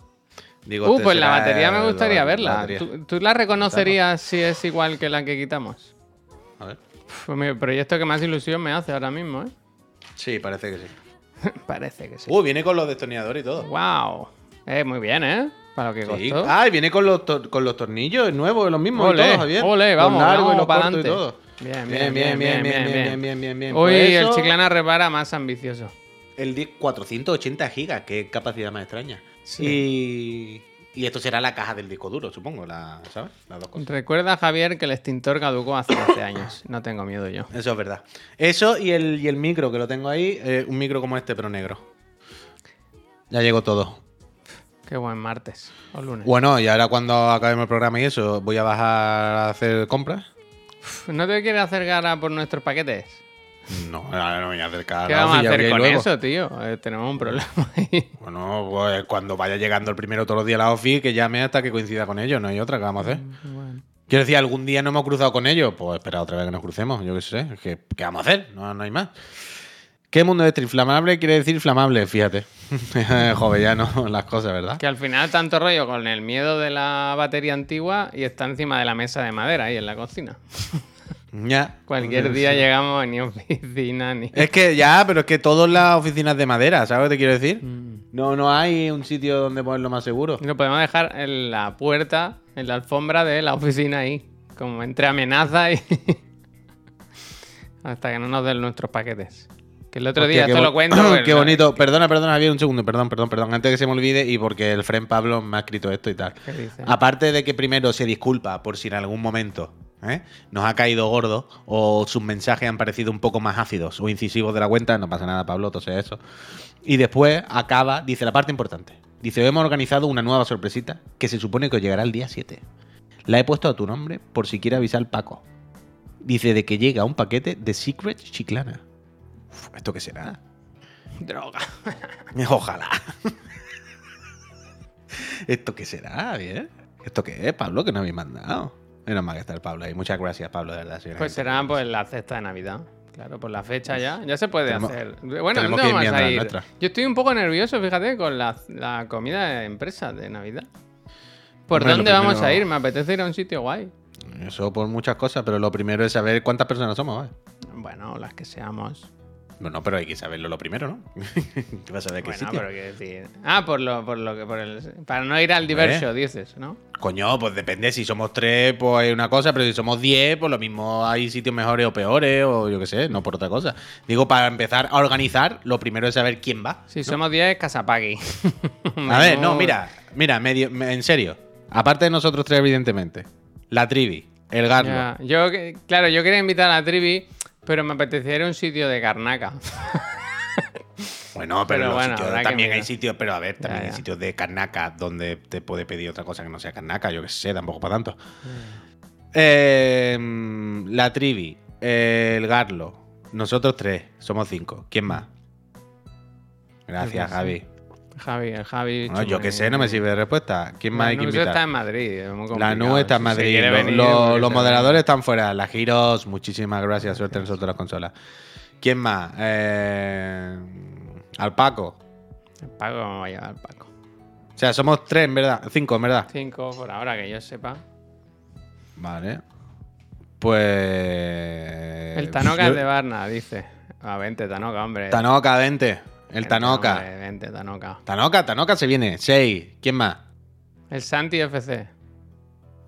Digo, Uh, pues la batería me gustaría la verla. ¿Tú, tú la reconocerías si es igual que la que quitamos? A ver. Uf, mi proyecto que más ilusión me hace ahora mismo, ¿eh? Sí, parece que sí. Parece que sí. Uh, viene con los destornilladores y todo. ¡Wow! Eh, muy bien, ¿eh? Para lo que Sí. costó. Ah, y viene con los, con los tornillos nuevos, los mismos Ole, y todo, Javier. ole, Los vamos, largos vamos y los para y todo. Bien, Bien, bien, bien, bien, bien, bien, bien, bien. Hoy Pues el Chiclana repara más ambicioso. El disc 480 gigas, qué capacidad más extraña. Y, y esto será la caja del disco duro, supongo, la, ¿sabes? Las dos cosas. Recuerda, Javier, que el extintor caducó hace 12 años. No tengo miedo yo. Eso es verdad. Eso y el, y el micro que lo tengo ahí, eh, un micro como este, pero negro. Ya llegó todo. Qué buen martes o lunes. Bueno, y ahora cuando acabemos el programa y eso, voy a bajar a hacer compras. Uf, ¿No te quieres hacer gara por nuestros paquetes? No, ahora no me voy a acercar. ¿Qué vamos a hacer con luego. eso, tío? Eh, tenemos un problema ahí. Bueno, pues cuando vaya llegando el primero todos los días a la office, que llame hasta que coincida con ellos, no hay otra que vamos a hacer. Bueno. Quiero decir, algún día no hemos cruzado con ellos, pues espera otra vez que nos crucemos, yo qué sé. ¿Qué, qué vamos a hacer? No, no hay más. ¿Qué mundo es inflamable? Quiere decir flamable, fíjate. Joder, ya no las cosas, ¿verdad? Que al final tanto rollo con el miedo de la batería antigua y está encima de la mesa de madera ahí en la cocina. Ya. Cualquier día llegamos ni oficina ni... Es que ya, pero es que todas las oficinas de madera, ¿sabes lo que te quiero decir? Mm. No, no hay un sitio donde ponerlo más seguro. Lo podemos dejar en la puerta, en la alfombra de la oficina ahí. Como entre amenaza y... Hasta que no nos den nuestros paquetes. Que el otro Hostia, día, qué esto lo cuento... qué bonito. Perdona, perdona, Javier, un segundo, perdón, perdón, perdón. Antes de que se me olvide y porque el friend Pablo me ha escrito esto y tal. ¿Qué dice? Aparte de que primero se disculpa por si en algún momento ¿eh? nos ha caído gordo o sus mensajes han parecido un poco más ácidos o incisivos de la cuenta, no pasa nada, Pablo, todo sea eso. Y después acaba, dice la parte importante. Dice, hemos organizado una nueva sorpresita que se supone que os llegará el día 7. La he puesto a tu nombre por si quiere avisar Paco. Dice de que llega un paquete de Secret Chiclana. ¿Esto qué será? Droga. Ojalá. ¿Esto qué será, bien? ¿Esto qué es, Pablo? Que no habéis mandado. Menos mal que está el Pablo ahí. Muchas gracias, Pablo, de verdad. Pues será pues la cesta de Navidad. Claro, por la fecha ya. Ya se puede Tenemos- hacer. Bueno, tenemos ¿dónde que ir vamos a ir? Yo estoy un poco nervioso, fíjate, con la, la comida de empresa de Navidad. ¿Por Hombre, dónde vamos primero- a ir? Me apetece ir a un sitio guay. Eso por muchas cosas, pero lo primero es saber cuántas personas somos. ¿vale? Bueno, las que seamos. Bueno, pero hay que saberlo lo primero, ¿no? ¿Qué vas a saber qué Bueno, sitio? pero quiero decir. Ah, por lo, por lo que. Por el, para no ir al diverso, dices, ¿no? Coño, pues depende. Si somos tres, pues hay una cosa, pero si somos diez, pues lo mismo hay sitios mejores o peores, o yo qué sé, no por otra cosa. Digo, para empezar a organizar, lo primero es saber quién va. Si somos 10, Casapagui. A ver, no, mira, mira, medio, me- en serio. Aparte de nosotros tres, evidentemente. La Trivi, el Garlo. Ya, Yo, que- claro, yo quería invitar a la trivi, pero me apetecía ir a un sitio de Carnaca. Bueno, pero, Pero los bueno, sitios- habrá que también hay sitios, pero a ver, también Ya, hay sitios de carnaca donde te puede pedir otra cosa que no sea carnaca, yo qué sé, tampoco para tanto. Eh, la Trivi, el Garlo, nosotros tres, somos cinco. ¿Quién más? Gracias, Pues sí. Javi. Javi, el Javi. Bueno, yo qué sé, no me sirve de respuesta. ¿Quién más hay que invitar? está en Madrid. La nube está en Madrid. venir, los se- moderadores están fuera. La Giros, muchísimas gracias. Suerte en nosotros las consolas. ¿Quién más? Eh, al Paco. El Paco, ¿cómo va a llevar Paco? O sea, somos tres, en verdad. Cinco, en verdad. Cinco por ahora, que yo sepa. Vale. Pues. El Tanoka yo- es de Barna, dice. Ah, vente, Tanoka, hombre. Tanoka, vente. El Tanoka. hombre, Vente, Tanoka. Tanoka, Tanoka se viene. Seis. ¿Quién más? El Santi FC.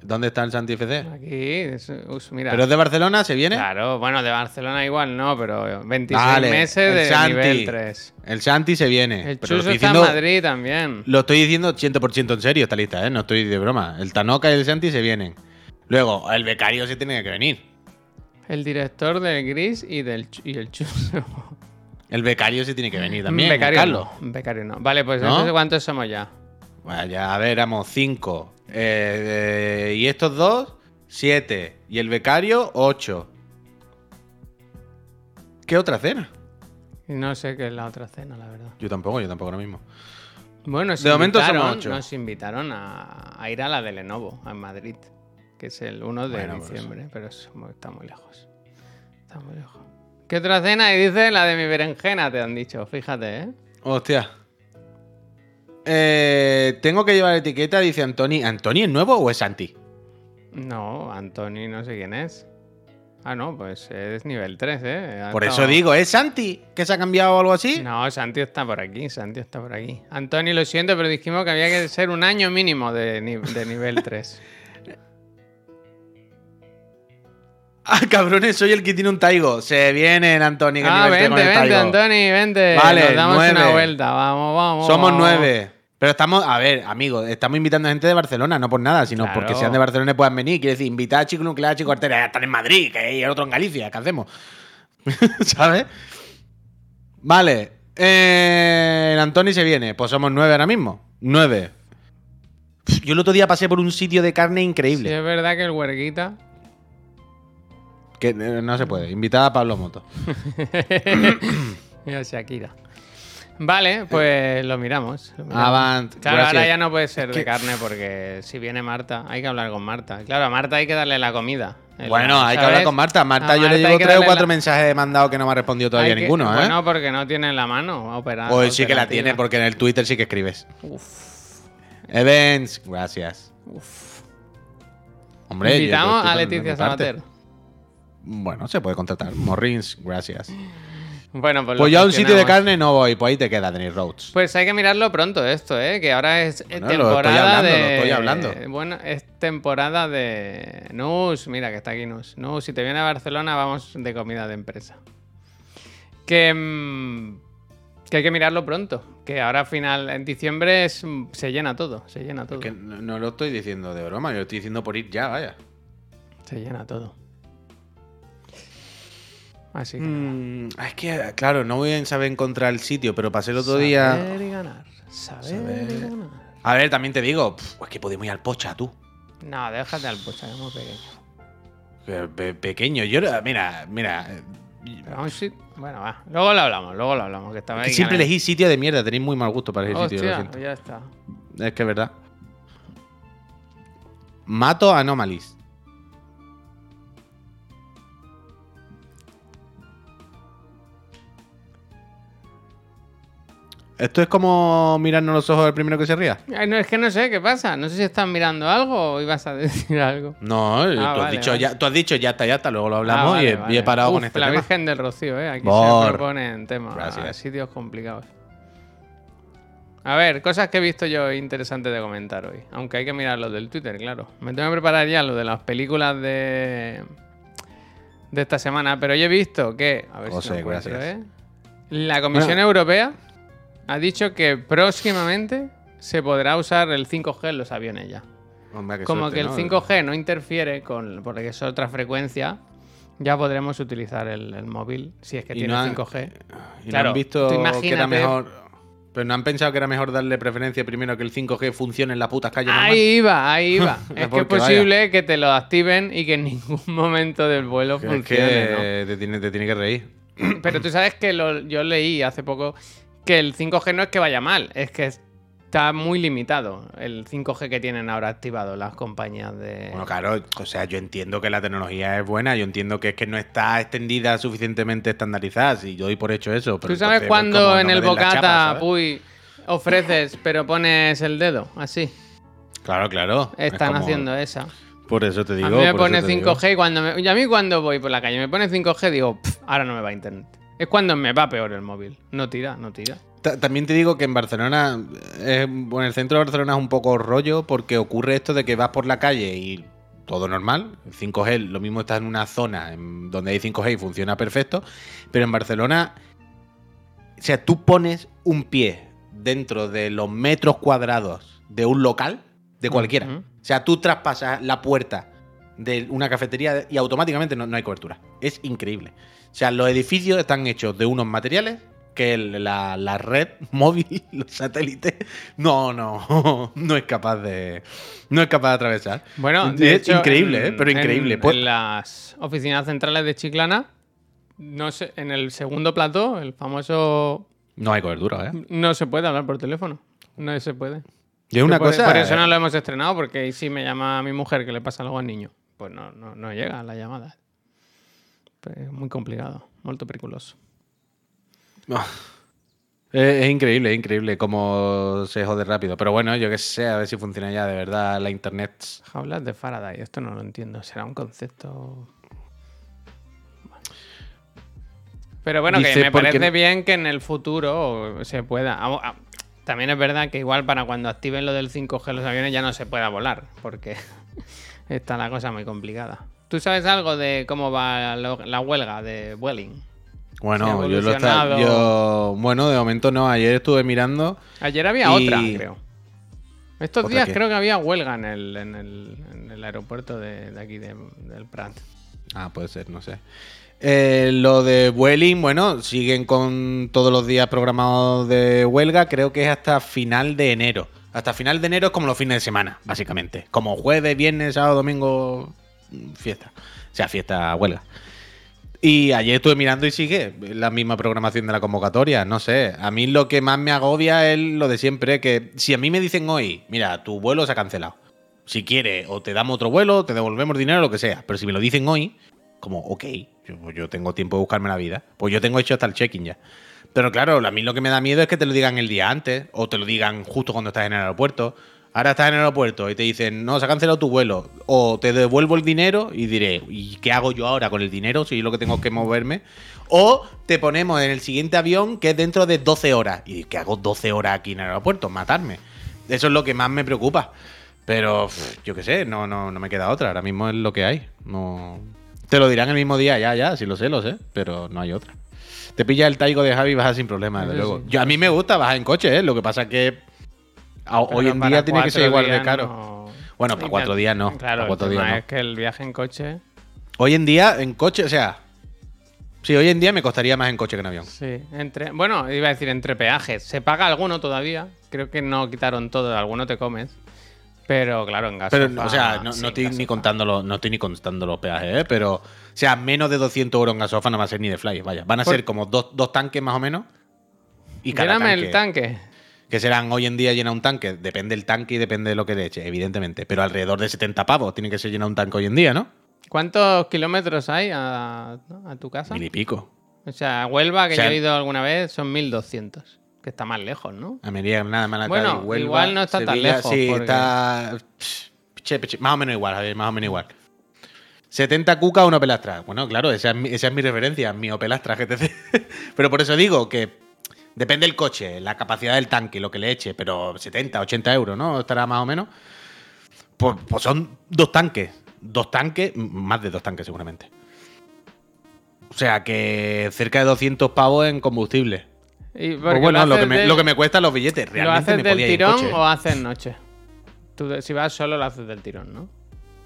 ¿Dónde está el Santi FC? Aquí, es- us, mira. ¿Pero es de Barcelona? ¿Se viene? Claro, bueno, de Barcelona igual no, pero 26 Vale, meses de Santi. nivel 3. El Santi se viene. El Chuso está en Madrid también. Lo estoy diciendo 100% en serio esta lista, ¿eh? No estoy de broma. El Tanoka y el Santi se vienen. Luego, el becario se tiene que venir. El director del Gris y del y el Chuso. El becario se tiene que venir también. becario Carlos. no. Becario no. Vale, pues ¿No? entonces ¿cuántos somos ya? Bueno, ya, a ver, éramos cinco. Eh, eh, y estos dos, siete. Y el becario, ocho. ¿Qué otra cena? No sé qué es la otra cena, la verdad. Yo tampoco, yo tampoco ahora mismo. Bueno, De momento somos ocho. Nos invitaron a, a ir a la de Lenovo, en Madrid, que es el 1 de Bueno, pues. diciembre, pero es muy- está muy lejos. Está muy lejos. ¿Qué otra cena? Y dice la de mi berenjena, te han dicho, fíjate, ¿eh? Hostia. Eh, tengo que llevar etiqueta, dice Antoni. ¿Antoni es nuevo o es Santi? No, Antoni no sé quién es. Ah, no, pues es nivel 3, ¿eh? Ha Por eso digo, ¿es Santi? ¿Que se ha cambiado o algo así? No, Santi está por aquí, Santi está por aquí. Antoni, lo siento, pero dijimos que había que ser un año mínimo de, ni- de nivel 3. Ah, cabrones, soy el que tiene un Taigo. Se vienen, Antoni, que ah, vente, el vente. Antoni, vente. Vale, Nos damos una vuelta, vamos, vamos. Somos vamos. nueve. Pero estamos, a ver, amigos, estamos invitando a gente de Barcelona, no por nada, sino Claro. porque sean de Barcelona y puedan venir. Quiere decir, invitar a Chico Nuclear, Chico Artera, ya están en Madrid, que hay otro en Galicia, ¿qué hacemos? ¿Sabes? Vale. Eh, el Antoni se viene. Pues somos nueve ahora mismo. Nueve. Yo el otro día pasé por un sitio de carne Sí, increíble. es verdad que el huerguita. Que eh, no se puede. Invitada a Pablo Moto. Mira, Shakira. Vale, pues lo miramos. lo miramos. Avant. Claro, gracias. ahora ya no puede ser de carne porque si viene Marta, hay que hablar con Marta. Claro, a Marta hay que darle la comida. El- Bueno, hay que hablar con Marta. Marta, A yo le Marta llevo tres o cuatro la- mensajes mandado que no me ha respondido todavía que- ninguno, ¿eh? Bueno, porque no tiene la mano operada. Pues sí que la tiene, porque en el Twitter sí que escribes. Uf, Events, gracias. uf. Hombre, Invitamos a de Leticia. Sabater. Bueno, se puede contratar. Morrins, gracias. Bueno, pues, Pues yo a un sitio de carne no voy, pues ahí te queda, Denis Rhodes. Pues hay que mirarlo pronto esto, ¿eh? Que ahora es Bueno, lo estoy temporada hablando, de... lo estoy hablando. Bueno, es temporada de... Nus, mira que está aquí Nus. Nus, si te viene a Barcelona vamos de comida de empresa. Que... mm, que hay que mirarlo pronto. Que ahora a final, en diciembre es- se llena todo, se llena todo. Que no, no lo estoy diciendo de broma, yo lo estoy diciendo por ir ya, vaya. Se llena todo. Así que... Mm, es que, claro, no voy a saber encontrar el sitio, pero pasé el otro día. Saber y ganar. Saber, y ganar. A ver, también te digo, es que podemos ir al pocha, tú. No, déjate al pocha, es muy pequeño. Pe- pe- pequeño, yo, mira, mira. eh, Bueno, va. Luego lo hablamos, luego lo hablamos. Que siempre elegís sitio de mierda, tenéis muy mal gusto para elegir sitio, lo ya está. Es que es verdad. Mato Anomalies. Esto es como mirarnos los ojos al primero que se ría. Ay, no, es que no sé qué pasa. No sé si estás mirando algo o ibas a decir algo. No, eh, tú, has dicho, vale. Ya, tú has dicho ya está, ya está, luego lo hablamos Ah, vale, y, he, vale. y he parado Uf, con este La tema. Virgen del Rocío, ¿eh? Aquí Bor. se proponen temas. Gracias. Sitios complicados. A ver, cosas que he visto yo interesantes de comentar hoy. Aunque hay que mirar los del Twitter, claro. Me tengo que preparar ya lo de las películas de. de esta semana. Pero yo he visto que. A ver si José, encuentro, gracias. ¿eh? La Comisión Bueno. Europea ha dicho que próximamente se podrá usar el 5G en los aviones ya. Hombre, Como suerte, que el ¿no? 5G no interfiere con. porque es otra frecuencia. Ya podremos utilizar el, el móvil si es que tiene no han- 5G. Y no Claro, han visto que era mejor. Pero no han pensado que era mejor darle preferencia primero que el 5G funcione en las putas calles. normal? Ahí iba, ahí iba. es que es vaya. posible que te lo activen y que en ningún momento del vuelo Que es funcione, que te, tiene, te tiene que reír. ¿no? Pero tú sabes que lo- yo leí hace poco que el 5G no es que vaya mal, es que está muy limitado el 5G que tienen ahora activado las compañías de... Bueno, claro, o sea, yo entiendo que la tecnología es buena, yo entiendo que es que no está extendida suficientemente estandarizada, si yo doy por hecho eso. pero ¿Tú sabes entonces, pues, cuando como en no el chapa, bocata, ¿sabes? puy, ofreces, pero pones el dedo? Así. Claro, claro. es Están como- haciendo esa. Por eso te digo. a mí me pone te digo. 5G y cuando me... y a mí cuando voy por la calle me pone 5G digo, "Pff, ahora no me va internet. Es cuando me va peor el móvil. No tira, no tira. Ta- También te digo que en Barcelona, eh, bueno, en el centro de Barcelona es un poco rollo porque ocurre esto de que vas por la calle y todo normal. 5G, lo mismo estás en una zona en donde hay 5G y funciona perfecto. Pero en Barcelona, o sea, tú pones un pie dentro de los metros cuadrados de un local, de cualquiera. O sea, tú traspasas la puerta de una cafetería y automáticamente no, no hay cobertura. Es increíble. O sea, los edificios están hechos de unos materiales que la, la red móvil, los satélites, no, no, no es capaz de, no es capaz de atravesar. Bueno, Es de hecho, increíble, en- ¿eh? Pero increíble. En, Pues- en las oficinas centrales de Chiclana, no sé, en el segundo plató, el famoso, no hay cobertura, ¿eh? no se puede hablar por teléfono. No se puede. Y es una Por- cosa. Por eso no lo hemos estrenado, porque ahí sí me llama a mi mujer que le pasa algo al niño. Pues no, no, no llega la llamada. Pues es muy complicado, muy periculoso. Es, es increíble, es increíble cómo se jode rápido. Pero bueno, yo que sé, a ver si funciona ya de verdad la internet. Jaulas de Faraday, esto no lo entiendo. Será un concepto. Pero bueno, Dice, que me porque- parece bien que en el futuro se pueda. Ah, ah, También es verdad que igual para cuando activen lo del 5G los aviones ya no se pueda volar, porque está la cosa muy complicada. ¿Tú sabes algo de cómo va lo- la huelga de ha Bueno, yo lo. Yo, bueno, de momento no. Ayer estuve mirando. Ayer había Y- otra, creo. Estos ¿Otra días qué? creo que había huelga en el, en el, en el aeropuerto de, de aquí, de- del Prat. Ah, puede ser, no sé. Eh, lo de Vueling, bueno, siguen con todos los días programados de huelga. Creo que es hasta final de enero. Hasta final de enero es como los fines de semana, básicamente. Como jueves, viernes, sábado, domingo, fiesta. O sea, fiesta, huelga. Y ayer estuve mirando y sigue la misma programación de la convocatoria. No sé. A mí lo que más me agobia es lo de siempre: que si a mí me dicen hoy, mira, tu vuelo se ha cancelado. Si quieres, o te damos otro vuelo, te devolvemos dinero, lo que sea. Pero si me lo dicen hoy, como, ok, yo, yo tengo tiempo de buscarme la vida. Pues yo tengo hecho hasta el check-in ya. Pero claro, a mí lo que me da miedo es que te lo digan el día antes, o te lo digan justo cuando estás en el aeropuerto. Ahora estás en el aeropuerto y te dicen, no, se ha cancelado tu vuelo. O te devuelvo el dinero y diré, ¿y qué hago yo ahora con el dinero si yo lo que tengo que moverme? O te ponemos en el siguiente avión que es dentro de 12 horas. ¿Y qué hago 12 horas aquí en el aeropuerto? Matarme. Eso es lo que más me preocupa. Pero yo qué sé, no, no, no me queda otra. Ahora mismo es lo que hay. No. Te lo dirán el mismo día, ya, ya, si lo sé, lo sé, pero no hay otra. Te pilla el Taigo de Javi y bajas sin problema, desde luego. sí. Yo, a mí me gusta bajar en coche, ¿eh? Lo que pasa es que a- hoy en día tiene que ser igual de caro. no- Bueno, para cuatro días no. Claro, para cuatro el días tema no. es que el viaje en coche. Hoy en día, en coche, o sea. Sí, hoy en día me costaría más en coche que en avión. Sí, entre. Bueno, iba a decir entre peajes. Se paga alguno todavía. Creo que no quitaron todo, alguno te comes. Pero claro, en gas. Pero, o sea, no, no estoy ni contando los, no estoy ni contando los peajes, ¿eh? Pero, o sea, menos de 200 euros en gasofa no va a ser ni de fly, vaya. Van a Por- ser como dos, dos tanques más o menos. Y cada tanque, el tanque. que serán hoy en día llena un tanque, depende del tanque y depende de lo que le eche, evidentemente. Pero alrededor de 70 pavos tiene que ser llena un tanque hoy en día, ¿no? ¿Cuántos kilómetros hay a, a tu casa? Mil y pico. O sea, Huelva, que O sea, yo he ido alguna vez, son 1200. Que está más lejos, ¿no? Almería, nada, Malacavi, Bueno, Huelva, igual no está tan lejos, Sí, porque- está. psh, más o menos igual, a ver, más o menos igual. 70 cuca, una pelastra. Bueno, claro, esa es mi, esa es mi referencia, mi Opelastra GTC. pero por eso digo que depende del coche, la capacidad del tanque, lo que le eche, pero 70, 80 euros, ¿no? Estará más o menos. Pues, pues son dos tanques. Dos tanques, más de dos tanques seguramente. O sea que cerca de 200 pavos en combustible. Y Pues bueno, lo, que haces me, del- lo que me cuestan los billetes. ¿Lo Realmente haces me del podía tirón o haces noche? Tú, si vas solo, lo haces del tirón, ¿no?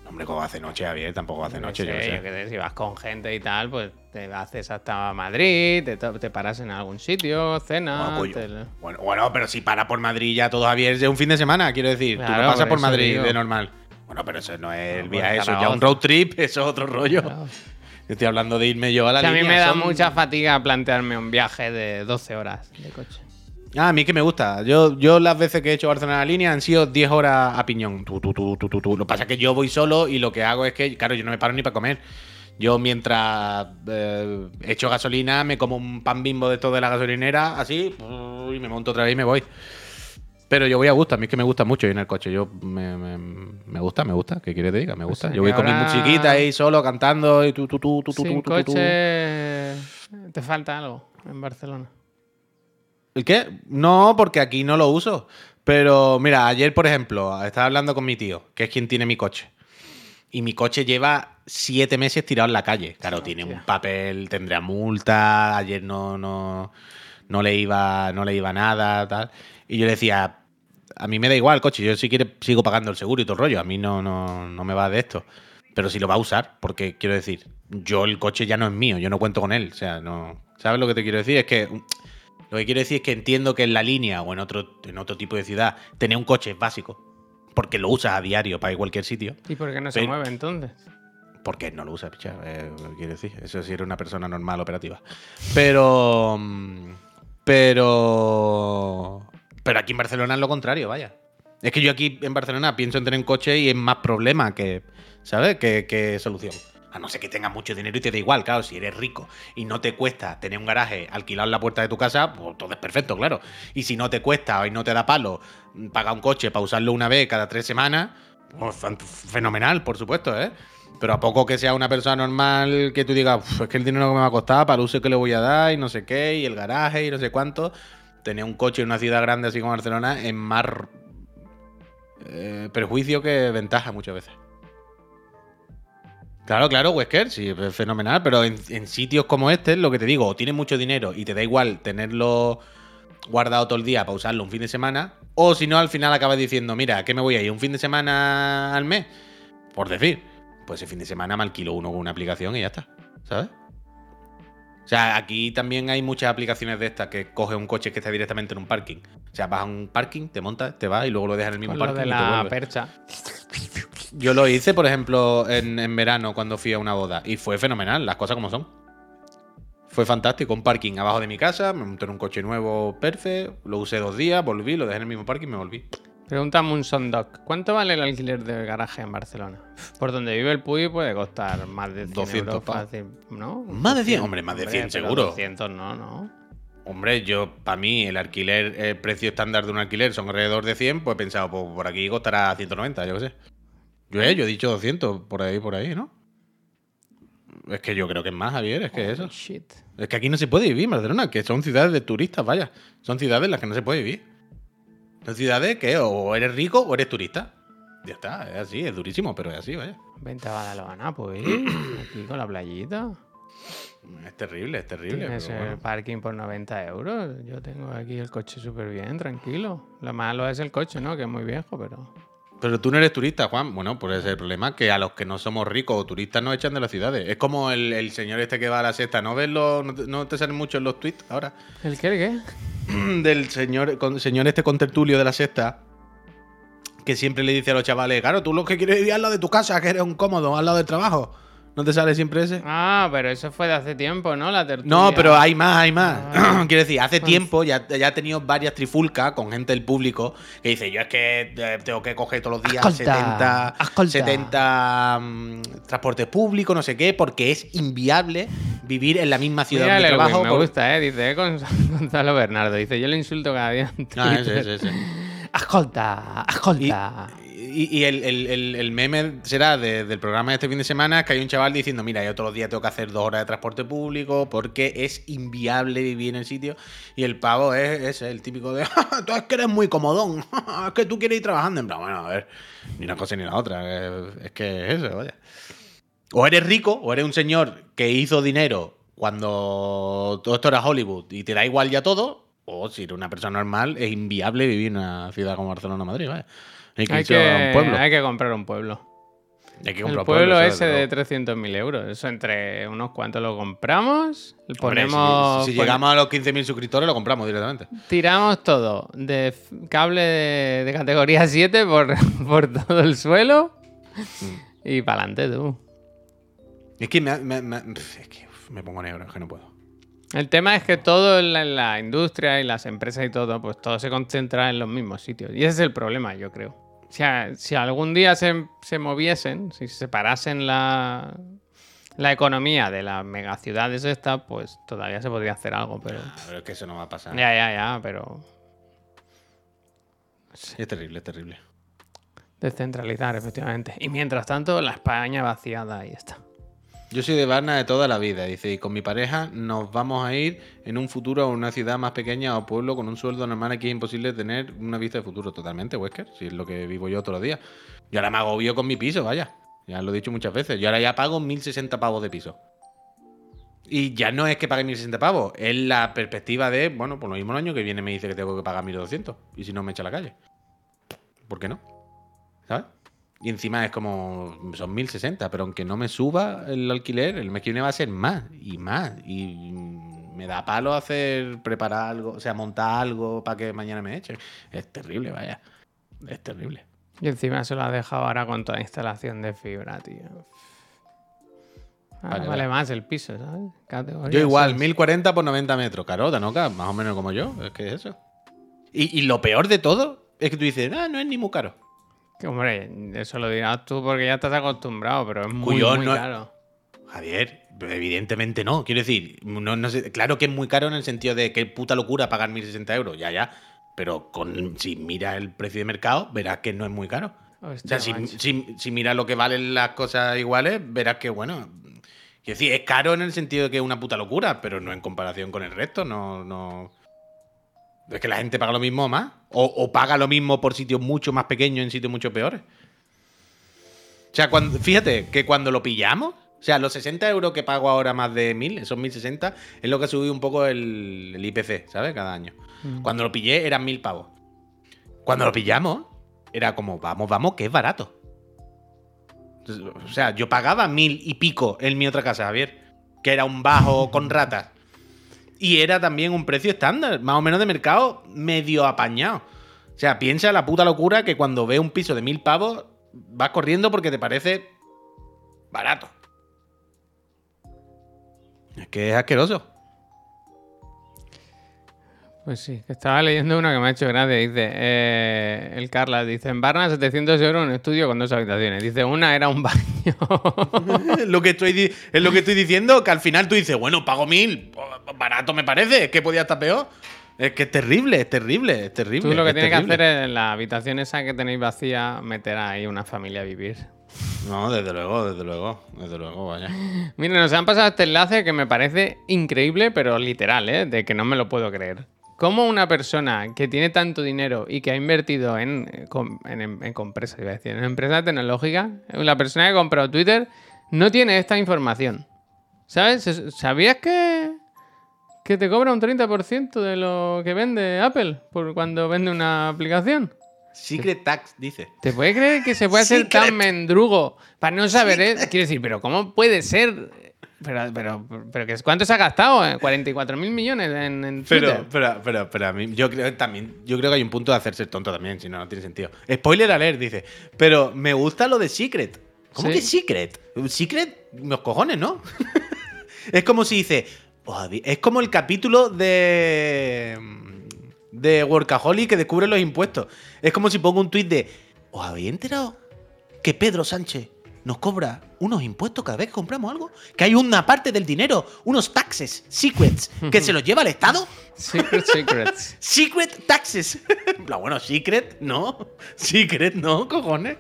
Hombre, como hace noche, Javier, tampoco hace noche, yo sé, yo qué sé, si vas con gente y tal, pues te haces hasta Madrid, te, te paras en algún sitio, cenas. Bueno, coño. te- bueno, bueno, pero si para por Madrid ya todo Javier es de un fin de semana, quiero decir. Tú Claro, no pasas por por Madrid digo. de normal. Bueno, pero eso no es el No, viaje, pues eso ya un road trip, eso es otro rollo. Claro. Estoy hablando de irme yo a la Que a mí línea, me da son- mucha fatiga plantearme un viaje de 12 horas de coche. Ah, a mí que me gusta. Yo, yo las veces que he hecho Barcelona línea han sido 10 horas a piñón. Tú, tú, tú, tú, tú, tú. Lo que pasa es que yo voy solo y lo que hago es que, claro, yo no me paro ni para comer. Yo mientras eh, echo gasolina, me como un pan bimbo de todo de la gasolinera, así, y me monto otra vez y me voy. Pero yo voy a gusto, a mí es que me gusta mucho ir en el coche. Yo me, me, me gusta, me gusta. ¿Qué quieres que diga? Me gusta. sea, yo voy con mi musiquita ahí solo cantando y tú, tú, tú, tú, Sin tú, tú, tú. coche te falta algo en Barcelona. ¿El qué? No, porque aquí no lo uso. Pero mira, ayer, por ejemplo, estaba hablando con mi tío, que es quien tiene mi coche. Y mi coche lleva siete meses tirado en la calle. Claro, tiene un papel, tendrá multa. Ayer no, no, no le iba, no le iba nada, tal. Y yo le decía, a mí me da igual el coche. Yo si quiere sigo pagando el seguro y todo el rollo. A mí no, no, no me va de esto. Pero si lo va a usar, porque quiero decir, yo el coche ya no es mío, yo no cuento con él. O sea, no. ¿Sabes lo que te quiero decir? Es que lo que quiero decir es que entiendo que en la línea o en otro, en otro tipo de ciudad tener un coche es básico. Porque lo usas a diario para ir a cualquier sitio. ¿Y por qué no se Pero- mueve entonces? Porque no lo usa, picha. eh, quiero decir, eso sí era una persona normal, operativa. Pero. mm, Pero. Pero aquí en Barcelona es lo contrario, vaya. Es que yo aquí en Barcelona pienso en tener un coche y es más problema que. ¿Sabes? Que, solución. A no ser que tengas mucho dinero y te da igual, claro. Si eres rico y no te cuesta tener un garaje alquilado en la puerta de tu casa, pues todo es perfecto, claro. Y si no te cuesta y no te da palo pagar un coche para usarlo una vez cada tres semanas, pues fenomenal, por supuesto, ¿eh? Pero a poco que sea una persona normal que tú digas, "Uf, es que el dinero que me va a costar para el uso que le voy a dar y no sé qué, y el garaje y no sé cuánto, tener un coche en una ciudad grande así como Barcelona es más eh, perjuicio que ventaja muchas veces. Claro, claro, Wesker, sí, es fenomenal, pero en, en sitios como este, lo que te digo, o tienes mucho dinero y te da igual tenerlo guardado todo el día para usarlo un fin de semana, o si no, al final acabas diciendo, mira, ¿qué me voy a ir? ¿Un fin de semana al mes? Por decir, pues ese fin de semana me alquilo uno con una aplicación y ya está, ¿sabes? O sea, aquí también hay muchas aplicaciones de estas que coges un coche que está directamente en un parking. O sea, vas a un parking, te montas, te vas y luego lo dejas en el mismo Con lo parking de y te la percha. Yo lo hice, por ejemplo, en, en verano cuando fui a una boda y fue fenomenal, las cosas como son. Fue fantástico, un parking abajo de mi casa, me monté en un coche nuevo perfecto, lo usé dos días, volví, lo dejé en el mismo parking y me volví. Pregúntame un Sondoc. ¿Cuánto vale el alquiler de garaje en Barcelona? Por donde vive el Puy puede costar más de 100 200 euros pavos. fácil, ¿no? Más de 100, hombre, más de 100 pero seguro. 200 no, ¿no? Hombre, yo, para mí, el alquiler, el precio estándar de un alquiler son alrededor de 100, pues he pensado, pues por aquí costará 190, yo qué sé. Yo he, yo he dicho 200, por ahí, por ahí, ¿no? Es que yo creo que es más, Javier, es que eso. Shit. Es que aquí no se puede vivir en Barcelona, que son ciudades de turistas, vaya. Son ciudades en las que no se puede vivir. Son ciudades que o eres rico o eres turista. Ya está, es así, es durísimo, pero es así, vaya. Vente a Badalona, pues. Aquí con la playita. Es terrible, es terrible. Tienes pero el parking por 90 euros. Yo tengo aquí el coche súper bien, tranquilo. Lo malo es el coche, ¿no? Que es muy viejo, pero. Pero tú no eres turista, Juan. Bueno, pues ese es el problema, que a los que no somos ricos o turistas nos echan de las ciudades. Es como el, el señor este que va a la sexta. ¿No ves los, no, te, no te salen mucho en los tweets ahora? ¿El qué? ¿El qué? Del señor, con, señor este contertulio de la sexta. Que siempre le dice a los chavales, claro, tú lo que quieres es vivir al lado de tu casa, que eres un cómodo, al lado del trabajo. ¿No te sale siempre ese? Ah, pero eso fue de hace tiempo, ¿no? La tertulia. No, pero hay más, hay más. Ah. Quiero decir, hace Pues- tiempo ya, ya he tenido varias trifulcas con gente del público que dice, yo es que eh, tengo que coger todos los días Ascolta, 70, ascolta. 70 mm, transportes públicos, no sé qué, porque es inviable vivir en la misma ciudad Mira, donde trabajo. me por- gusta, ¿eh? Dice, eh, con Gonzalo Bernardo. Dice, yo le insulto cada día en Ah, ese, ese, ese. Ascolta, ascolta. Y, y el, el- el- el meme será de- del programa de este fin de semana que hay un chaval diciendo, mira, yo todos los días tengo que hacer dos horas de transporte público porque es inviable vivir en el sitio. Y el pavo es, es el típico de, "Ja, tú es que eres muy comodón, es que tú quieres ir trabajando. En plan, bueno, a ver, ni una cosa ni la otra, es, que es eso, vaya. O eres rico, o eres un señor que hizo dinero cuando todo esto era Hollywood y te da igual ya todo, o si eres una persona normal, es inviable vivir en una ciudad como Barcelona o Madrid, vaya. Hay que Hay un pueblo. hay que comprar un pueblo. Hay que El pueblo ese de luego. 300.000 euros. Eso entre unos cuantos lo compramos. Ponemos. si, llegamos a los 15.000 suscriptores, lo compramos directamente. Tiramos todo. De cable de, de categoría 7 por, por todo el suelo. Mm. Y para adelante tú. Es que me, me- me- es que uf, me pongo negro, es que no puedo. El tema es que todo en la, en la industria y las empresas y todo, pues todo se concentra en los mismos sitios. Y ese es el problema, yo creo. O sea, si algún día se, se moviesen, si se separasen la, la economía de las megaciudades estas, pues todavía se podría hacer algo, pero... Pero es que eso no va a pasar. Ya, ya, ya, pero Es terrible, es terrible. descentralizar, efectivamente. Y mientras tanto, la España vaciada, ahí está. Yo soy de Varna de toda la vida, dice, y con mi pareja nos vamos a ir en un futuro a una ciudad más pequeña o pueblo con un sueldo normal aquí es imposible tener una vista de futuro totalmente, Wesker, si es lo que vivo yo todos los días. Yo ahora me agobio con mi piso, vaya. Ya lo he dicho muchas veces. Yo ahora ya pago 1060 pavos de piso. Y ya no es que pague 1060 pavos, es la perspectiva de, bueno, por lo mismo el año que viene me dice que tengo que pagar 1200 y si no me echa a la calle. ¿Por qué no? ¿Sabes? Y encima es como, son 1060, pero aunque no me suba el alquiler, el mes que viene va a ser más y más. Y me da palo hacer, preparar algo, o sea, montar algo para que mañana me echen. Es terrible, vaya. Es terrible. Y encima se lo ha dejado ahora con toda instalación de fibra, tío. Ahora Vale, más el piso, ¿sabes? Categoría Yo igual, seis. 1040 por 90 metros. Carota, ¿no? Más o menos como yo. Es que es eso. Y, y lo peor de todo es que tú dices, ah, no es ni muy caro. Que, hombre, eso lo dirás tú porque ya estás acostumbrado, pero es muy, Cuyo, muy no- caro. Javier, evidentemente no. Quiero decir, no, no sé, claro que es muy caro en el sentido de que puta locura pagar 1060 euros, ya, ya. Pero con, si mira el precio de mercado, verás que no es muy caro. o sea, si, si, si miras lo que valen las cosas iguales, verás que, bueno. Quiero decir, es caro en el sentido de que es una puta locura, pero no en comparación con el resto, no. no... Es que la gente paga lo mismo o más. O, o paga lo mismo por sitios mucho más pequeños en sitios mucho peores. O sea, cuando, fíjate que cuando lo pillamos, o sea, los 60 euros que pago ahora más de 1000, esos 1060, es lo que ha subido un poco el, el IPC, ¿sabes? Cada año. Mm. Cuando lo pillé eran 1000 pavos. Cuando lo pillamos, era como, vamos, vamos, que es barato. O sea, yo pagaba mil y pico en mi otra casa, Javier, que era un bajo con ratas. Y era también un precio estándar, más o menos de mercado medio apañado. O sea, piensa la puta locura que cuando ve un piso de mil pavos, vas corriendo porque te parece barato. Es que es asqueroso. Pues sí, que estaba leyendo uno que me ha hecho gracia. Dice, eh, el Carla dice, en Barna 700 euros un estudio con dos habitaciones. Dice, una era un baño. lo que estoy, es lo que estoy diciendo, que al final tú dices, bueno, pago mil, barato me parece, es que podía estar peor. Es que es terrible, es terrible, es terrible. Tú lo que es tienes que hacer es en la habitación esa que tenéis vacía, meter ahí una familia a vivir. No, desde luego, desde luego, desde luego, vaya. Mira, nos han pasado este enlace que me parece increíble, pero literal, ¿eh? De que no me lo puedo creer. ¿Cómo una persona que tiene tanto dinero y que ha invertido en, eh, en, en, en compresas, iba a decir, en empresas tecnológicas, la persona que ha comprado Twitter no tiene esta información? ¿Sabes? Es- ¿Sabías que, que te cobra un 30% de lo que vende Apple por cuando vende una aplicación? Secret Tax, dice. ¿Te puedes creer que se puede ser tan mendrugo para no saber? eh? Quiero decir, pero ¿cómo puede ser? Pero, pero, pero ¿cuánto se ha gastado? Eh, 44 mil millones en, en Twitter. Pero, pero, pero, pero a mí, yo creo también, yo creo que hay un punto de hacerse tonto también, si no, no tiene sentido. Spoiler alert, dice. Pero me gusta lo de Secret. ¿Cómo Sí. que Secret? Secret, los cojones, ¿no? es como si dice. "Oh, Javi", es como el capítulo de. de Workaholic que descubre los impuestos. Es como si pongo un tuit de. ¿Os habéis enterado que Pedro Sánchez nos cobra unos impuestos cada vez que compramos algo? Que hay una parte del dinero, unos taxes, secrets, que se los lleva el Estado. Secret Secrets. Secret taxes. No, bueno, secret, no. Secret, no, cojones.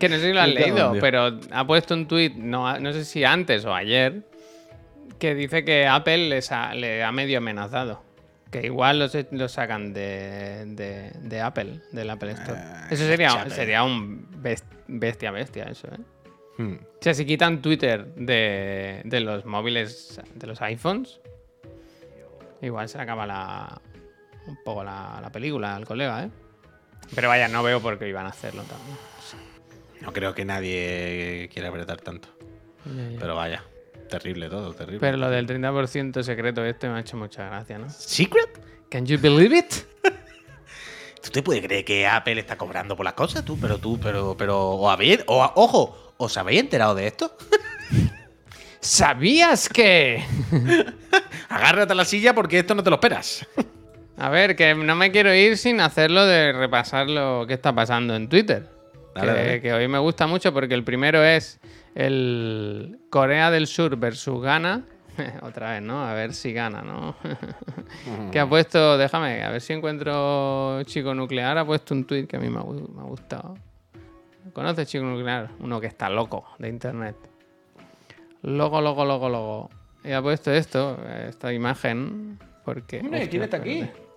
Que no sé si lo has leído, pero ha puesto un tuit, no, no sé si antes o ayer, que dice que Apple les ha- le ha medio amenazado. Que igual los, los sacan de, de- de Apple, del Apple Store. Ah, eso sería, sería un best- bestia, bestia, eso, ¿eh? Hmm. O sea, si quitan Twitter de, de los móviles, de los iPhones, igual se acaba la, un poco la, la película al colega, ¿eh? Pero vaya, no veo por qué iban a hacerlo también. No creo que nadie quiera apretar tanto. Pero vaya, terrible todo, terrible. Pero lo del 30% secreto este me ha hecho mucha gracia, ¿no? ¿Secret? Can you believe it? ¿Tú te puedes creer que Apple está cobrando por las cosas? Tú, pero tú, pero, pero, o habéis, o, ojo, ¿os habéis enterado de esto? ¿Sabías que? Agárrate a la silla porque esto no te lo esperas. A ver, que no me quiero ir sin hacerlo de repasar lo que está pasando en Twitter. Dale, que, dale. que hoy me gusta mucho porque el primero es el Corea del Sur versus Ghana. Otra vez, ¿no? A ver si gana, ¿no? que ha puesto, déjame, a ver si encuentro Chico Nuclear. Ha puesto un tweet que a mí me ha, gu- me ha gustado. ¿Conoces Chico Nuclear? Uno que está loco de internet. Loco, loco, loco, loco. Y ha puesto esto, esta imagen. Porque. Hombre, ¿quién está aquí? espérate.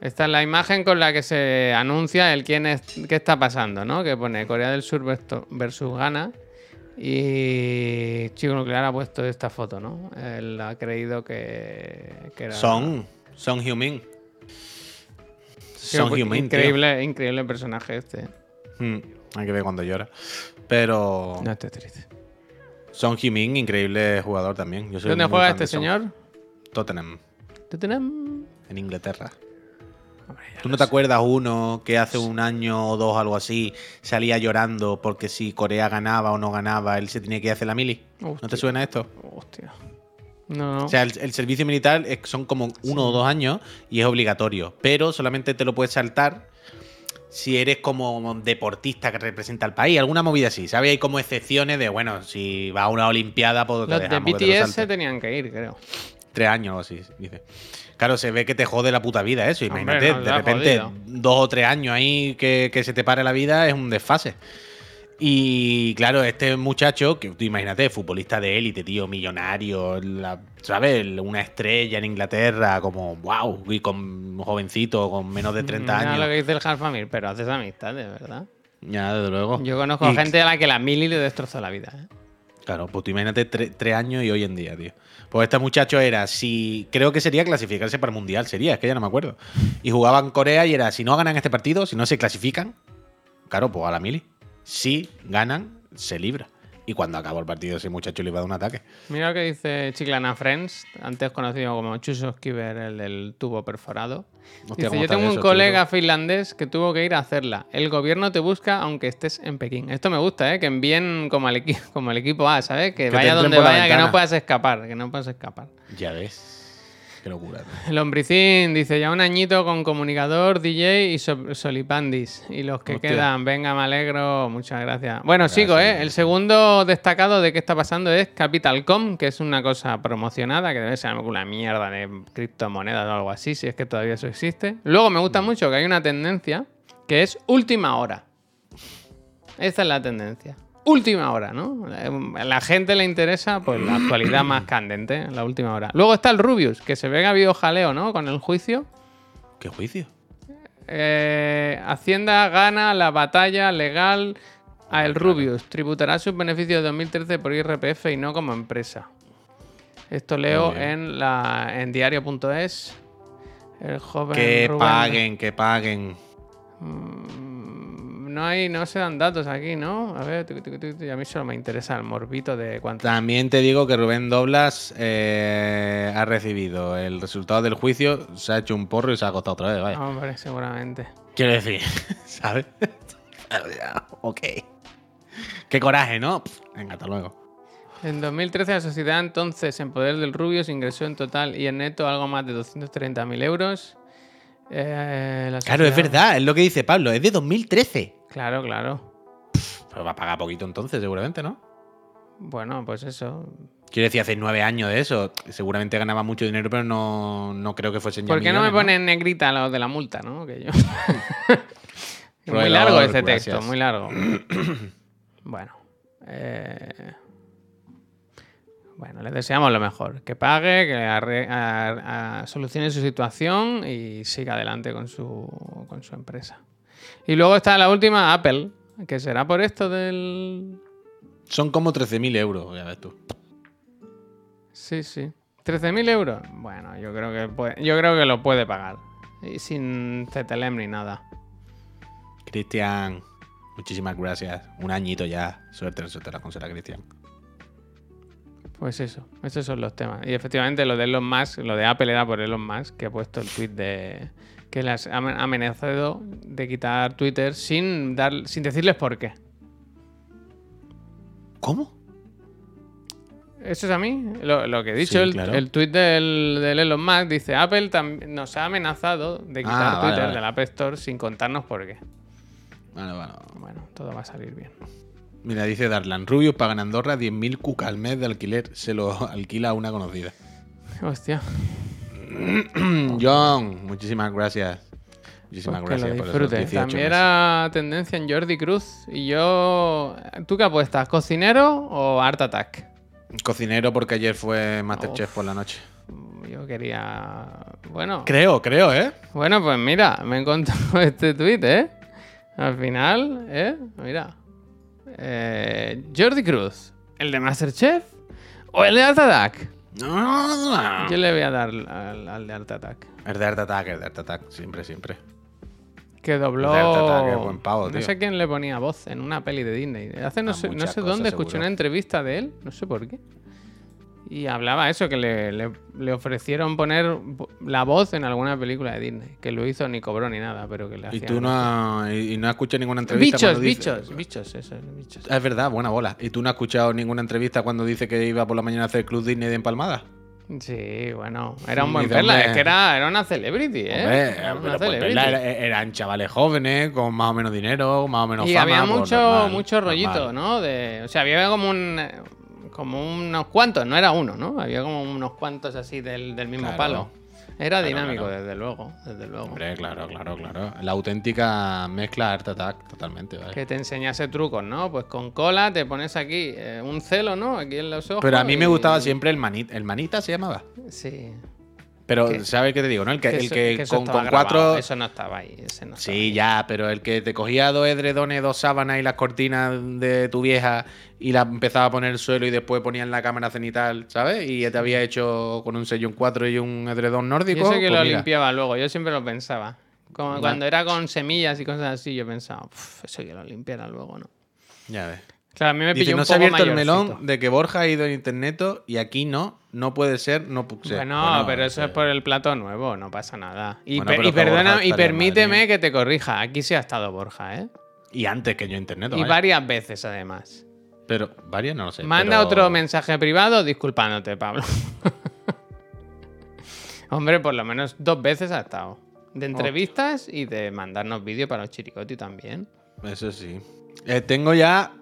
Esta es la imagen con la que se anuncia el quién es, qué está pasando, ¿no? Que pone Corea del Sur versus- Ghana. Y Chico Nuclear ha puesto esta foto, ¿no? Él ha creído que, que era. Son, son human. Son human, tío. Increíble, increíble personaje este. Mm, hay que ver cuando llora. Pero No estés triste. Son Heung-min, increíble jugador también. Yo soy ¿Dónde juega este Son. señor? Tottenham, Tottenham. en Inglaterra. Hombre, ¿Tú no te sé. acuerdas uno que hace un año o dos, algo así, salía llorando porque si Corea ganaba o no ganaba, él se tenía que ir a hacer la mili? ¿No te suena esto? Hostia. No, no. O sea, el, el servicio militar es- son como uno o dos años y es obligatorio, pero solamente te lo puedes saltar si eres como deportista que representa al país, alguna movida así, ¿sabes? Hay como excepciones de, bueno, si va a una olimpiada, pues te Los de dejamos te BTS se tenían que ir, creo. Tres años o así, dice. Claro, se ve que te jode la puta vida eso. Hombre, Imagínate, de repente, jodido. dos o tres años ahí que, que se te pare la vida es un desfase. Y claro, este muchacho, que tú imagínate, futbolista de élite, tío, millonario, la- ¿sabes? Una estrella en Inglaterra, como wow, y con un jovencito, con menos de 30 Mira años. lo que dice el Halfamir, pero haces amistades, ¿verdad? Ya, desde luego. Yo conozco Y- gente a la que la mili le destrozó la vida. ¿eh? Claro, pues tú imagínate tre- tres años y hoy en día, tío. Pues este muchacho era, si. Creo que sería clasificarse para el mundial, sería, es que ya no me acuerdo. Y jugaban Corea y era, si no ganan este partido, si no se clasifican, claro, pues a la mili. Si ganan, se libra. Y cuando acabó el partido, ese muchacho le iba a dar un ataque. Mira lo que dice Chiclana Friends, antes conocido como Chuso Skiver, el del tubo perforado. Hostia, dice, ¿cómo yo tengo un colega finlandés que tuvo que ir a hacerla. El gobierno te busca aunque estés en Pekín. Esto me gusta, ¿eh? Que envíen como al, como el equipo A, ¿sabes? Que, te vaya donde vaya, que no puedas escapar, que no puedas escapar. Ya ves. Qué locura. tío. El hombricín dice ya un añito con comunicador, DJ y so- solipandis. Y los que Hostia. quedan, venga, me alegro, muchas gracias. Bueno, Gracias, sigo, ¿eh? El segundo destacado de qué está pasando es Capitalcom, que es una cosa promocionada, que debe ser una mierda de criptomonedas o algo así, si es que todavía eso existe. Luego me gusta mucho que hay una tendencia que es última hora. Esta es la tendencia. Última hora, ¿no? A la gente le interesa pues la actualidad más candente, la última hora. Luego está el Rubius, que se ve que ha habido jaleo, ¿no? Con el juicio. ¿Qué juicio? Eh, Hacienda gana la batalla legal a el Rubius. Tributará sus beneficios de 2013 por IRPF y no como empresa. Esto leo en la en diario.es. El joven Que Rubén- paguen, que paguen. No hay, no se dan datos aquí, ¿no? A ver, a mí solo me interesa el morbito de cuánto. También te digo que Rubén Doblas eh, ha recibido el resultado del juicio, se ha hecho un porro y se ha acostado otra vez, vaya. Hombre, seguramente. Quiero decir, ¿sabes? ok. Qué coraje, ¿no? Venga, hasta luego. En 2013 la sociedad entonces en poder del Rubius ingresó en total y en neto algo más de 230.000 euros. Eh, la Claro, es verdad, es lo que dice Pablo, es de 2013. Claro, claro. Pero va a pagar poquito entonces, seguramente, ¿no? Bueno, pues eso. Quiero decir, hace nueve años de eso. Seguramente ganaba mucho dinero, pero no, no creo que fuesen ya ¿Por qué no me ponen negrita lo de la multa, no? Que yo. muy largo gracias. texto, muy largo. bueno. eh, Bueno, le deseamos lo mejor. Que pague, que arre- a- a- solucione su situación y siga adelante con su, con su empresa. Y luego está la última, Apple, que será por esto del... Son como 13.000 euros, ya ves tú. Sí, sí. 13.000 euros. Bueno, yo creo que puede- yo creo que lo puede pagar. Y sin CTLM ni nada. Cristian, muchísimas gracias. Un añito ya. Suerte, suerte la consola, Cristian. Pues eso, esos son los temas. Y efectivamente lo de Elon Musk, lo de Apple era por Elon Musk, que ha puesto el tweet de que les ha amen- amenazado de quitar Twitter sin dar sin decirles por qué. ¿Cómo? Eso es a mí. Lo, lo que he dicho, Sí, el, claro. el tweet del, del Elon Musk dice: Apple nos ha amenazado de quitar Ah, Twitter vale. del App Store sin contarnos por qué. Vale, vale. Bueno, todo va a salir bien. Mira, dice Darlan, Rubius paga en Andorra 10.000 cuca al mes de alquiler. Se lo alquila a una conocida. Hostia. John, muchísimas gracias. Muchísimas Pues gracias por esos disfrutes. 18 También meses. era tendencia en Jordi Cruz. Y yo. ¿Tú qué apuestas? ¿Cocinero o Art Attack? Cocinero porque ayer fue Masterchef por la noche. Yo quería. Bueno. Creo, creo, ¿eh? Bueno, pues mira, me he encontrado este tweet, ¿eh? Al final, ¿eh? Mira. Eh, Jordi Cruz, ¿el de Masterchef o el de Art Attack? Yo le voy a dar al, al de Art Attack. Es de Art Attack, es de Art Attack. Siempre, siempre. Que dobló. El de Art Attack es buen pavo, no tío. sé quién le ponía voz en una peli de Disney. Hace no A sé, no muchas sé cosas, dónde escuché seguro. una entrevista de él, no sé por qué. Y hablaba eso, que le, le- le ofrecieron poner la voz en alguna película de Disney. Que lo hizo ni cobró ni nada, pero que le Y hacían tú eso. no, y, y no has escuchado ninguna entrevista. Bichos, cuando dice- bichos, bichos, eso, bichos. Ah, Es verdad, buena bola. ¿Y tú no has escuchado ninguna entrevista cuando dice que iba por la mañana a hacer Club Disney de empalmada? Sí, bueno, era un Y buen perla, es que era, era una celebrity, ¿eh? Hombre, Era una pues, celebrity. eran chavales jóvenes, con más o menos dinero, más o menos y fama. había pues, mucho, normal, mucho rollito, normal. ¿no? De, o sea, había como un como unos cuantos, no era uno, ¿no? Había como unos cuantos así del, del mismo Claro. palo. Era Claro, dinámico, claro. desde luego, desde luego. Hombre, claro, claro, claro. La auténtica mezcla Art Attack, totalmente, ¿vale? Que te enseñase trucos, ¿no? Pues con cola te pones aquí eh, un celo, ¿no? Aquí en los ojos. Pero a mí me gustaba siempre el manita. ¿El manita se llamaba? Sí. Pero. ¿sabes qué te digo, no? El que, Que el que con, cuatro. Eso no estaba ahí. Ese no estaba Sí, ahí. ya, pero el que te cogía dos edredones, dos sábanas y las cortinas de tu vieja y las empezaba a poner en el suelo y después ponía en la cámara cenital, ¿sabes? Y ya te había hecho con un sello en cuatro y un edredón nórdico. Yo sé que pues lo mira. limpiaba luego, yo siempre lo pensaba. Como cuando era con semillas y cosas así, yo pensaba, "Uf, eso que lo limpiara luego, ¿no? Ya ves. Claro, a mí me Dice, pilló no un se ha poco abierto el mayorcito. melón de que Borja ha ido a internet y aquí no, no puede ser, no puede ser. Bueno, pero eso es por el plato nuevo, no pasa nada. Y, Bueno, per- pero y que Borja perdona, y permíteme que te corrija. Aquí sí ha estado Borja, ¿eh? Y antes que yo internet. Y vaya. varias veces, además. Pero varias no lo sé. Manda pero- otro mensaje privado disculpándote, Pablo. Hombre, por lo menos dos veces ha estado. De entrevistas y de mandarnos vídeo para los chiricoti también. Eso sí. Eh, tengo ya,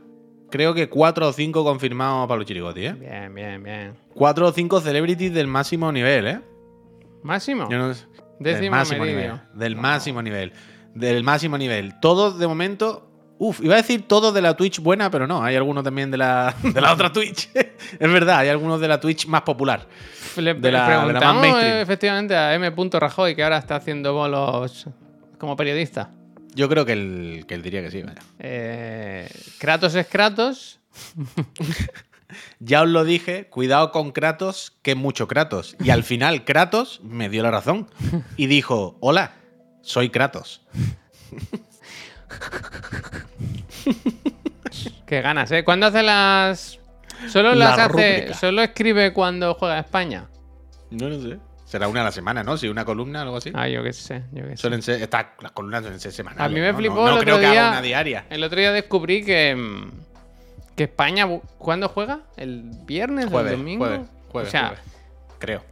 creo que cuatro o cinco confirmados para los chirigoti, ¿eh? Bien, bien, bien. Cuatro o cinco celebrities del máximo nivel, ¿eh? Máximo. Yo no sé. del máximo meridio. nivel. Del máximo nivel. Del máximo nivel. Todos de momento. Uf, iba a decir todos de la Twitch buena, pero no, hay algunos también de la, de la otra Twitch. es verdad, hay algunos de la Twitch más popular. Le, de la- de la más preguntamos mainstream. eh, efectivamente a M. Rajoy, que ahora está haciendo bolos como periodista. Yo creo que él, que él diría que sí, vaya. Eh, Kratos es Kratos. Ya os lo dije, cuidado con Kratos, que es mucho Kratos. Y al final Kratos me dio la razón. Y dijo, hola, soy Kratos. Qué ganas, ¿eh? ¿Cuándo hace las...? Solo La las hace... rúbrica. Solo escribe cuando juega a España. No lo sé. Será una a la semana, ¿no? Si una columna o algo así. Ah, yo qué sé, yo qué sé. Suelen ser, está- las columnas suelen ser semanales. A mí me ¿no? flipó No, no el creo otro que haga una diaria. El otro día descubrí que, mm, que España, ¿cuándo juega? ¿El viernes o el domingo? jueves, jueves, o sea, jueves. Creo.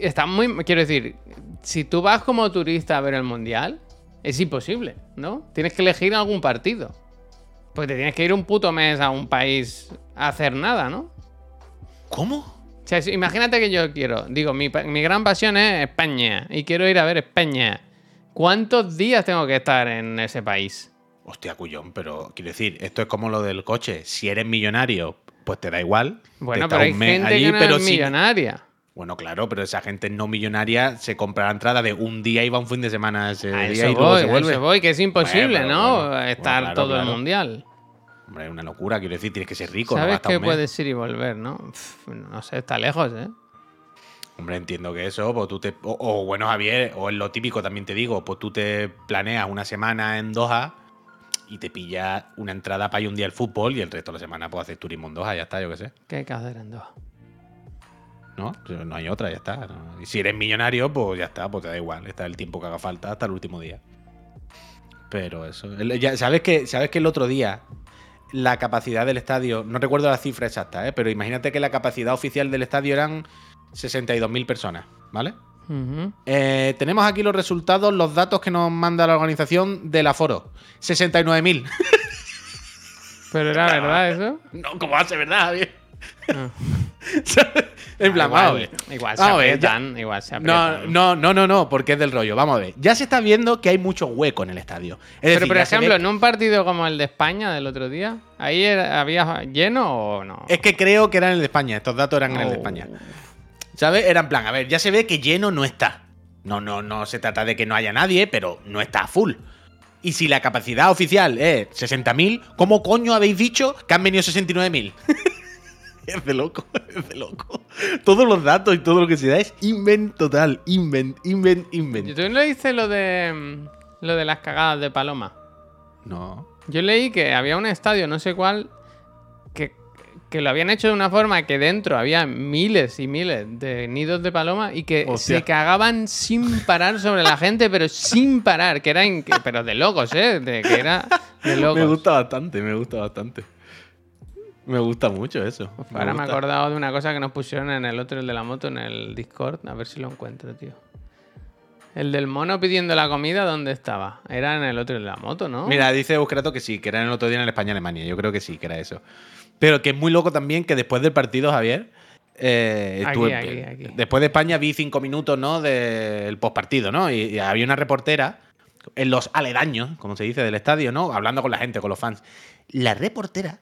está muy. Quiero decir, si tú vas como turista a ver el mundial, es imposible, ¿no? Tienes que elegir algún partido. Porque te tienes que ir un puto mes a un país a hacer nada, ¿no? ¿Cómo? O sea, imagínate que yo quiero, digo, mi, mi gran pasión es España y quiero ir a ver España. ¿Cuántos días tengo que estar en ese país? Hostia, cuyón, pero quiero decir, esto es como lo del coche. Si eres millonario, pues te da igual. Bueno, pero hay gente allí, que no pero es si- millonaria. Bueno, claro, pero esa gente no millonaria se compra la entrada de un día y va un fin de semana ese A día eso y luego voy, se a vuelve. eso voy, que es imposible, Bueno, ¿no? bueno, bueno, Estar claro, todo el claro. mundial. Hombre, es una locura, quiero decir, tienes que ser rico, no ¿Sabes gastar que puedes ir y volver, no? Pff, no sé, está lejos, ¿eh? Hombre, entiendo que eso, pues tú te. O, o, bueno, Javier, o es lo típico también te digo, pues tú te planeas una semana en Doha y te pillas una entrada para ir un día al fútbol y el resto de la semana pues haces turismo en Doha, ya está, yo qué sé. ¿Qué hay que hacer en Doha? ¿No? No hay otra, ya está. ¿no? Y si eres millonario, pues ya está, pues te da igual, está el tiempo que haga falta hasta el último día. Pero eso. el- ya- ¿sabes, que, ¿Sabes que el otro día la capacidad del estadio, no recuerdo la cifra exacta, ¿eh? pero imagínate que la capacidad oficial del estadio eran 62.000 personas, ¿vale? Ujú. Eh, tenemos aquí los resultados, los datos que nos manda la organización del aforo. 69.000. Pero era verdad eso. no, ¿cómo hace verdad, Javier? Ah. en plan, vamos a ver. igual, igual se Vamos ya- igual se No, aprietan. no, no, no, no, porque es del rollo. Vamos a ver. Ya se está viendo que hay mucho hueco en el estadio. Es Pero decir, por ve ejemplo, en un partido como el de España del otro día, ¿ahí era- había lleno o no? Es que creo que era en el de España. Estos datos eran en el de Oh. España. ¿Sabes? Era en plan, a ver, ya se ve que lleno no está. No, no, no se trata de que no haya nadie, pero no está a full. Y si la capacidad oficial es 60.000, ¿cómo coño habéis dicho que han venido 69.000? Es de loco, es de loco. Todos los datos y todo lo que se da es invent total. Invent, invent, invent. ¿Tú no leíste lo de mm, lo de las cagadas de Paloma? No. Yo leí que había un estadio, no sé cuál, que, que lo habían hecho de una forma que dentro había miles y miles de nidos de paloma y que Hostia. se cagaban sin parar sobre la gente, pero sin parar, que eran, pero de locos, ¿eh? De, que era de locos. Me gusta bastante, me gusta bastante. Me gusta mucho eso. Ahora me he acordado de una cosa que nos pusieron en el otro, el de la moto, en el Discord. A ver si lo encuentro, tío. El del mono pidiendo la comida, ¿dónde estaba? Era en el otro el de la moto, ¿no? Mira, dice Euskrato que sí, que era en el otro día en el España-Alemania. Yo creo que sí, que era eso. Pero que es muy loco también que después del partido, Javier. eh, Aquí, estuve- aquí, aquí. Después de España vi cinco minutos, ¿no? Del postpartido, ¿no? Y, y había una reportera en los aledaños, como se dice, del estadio, ¿no? Hablando con la gente, con los fans. La reportera,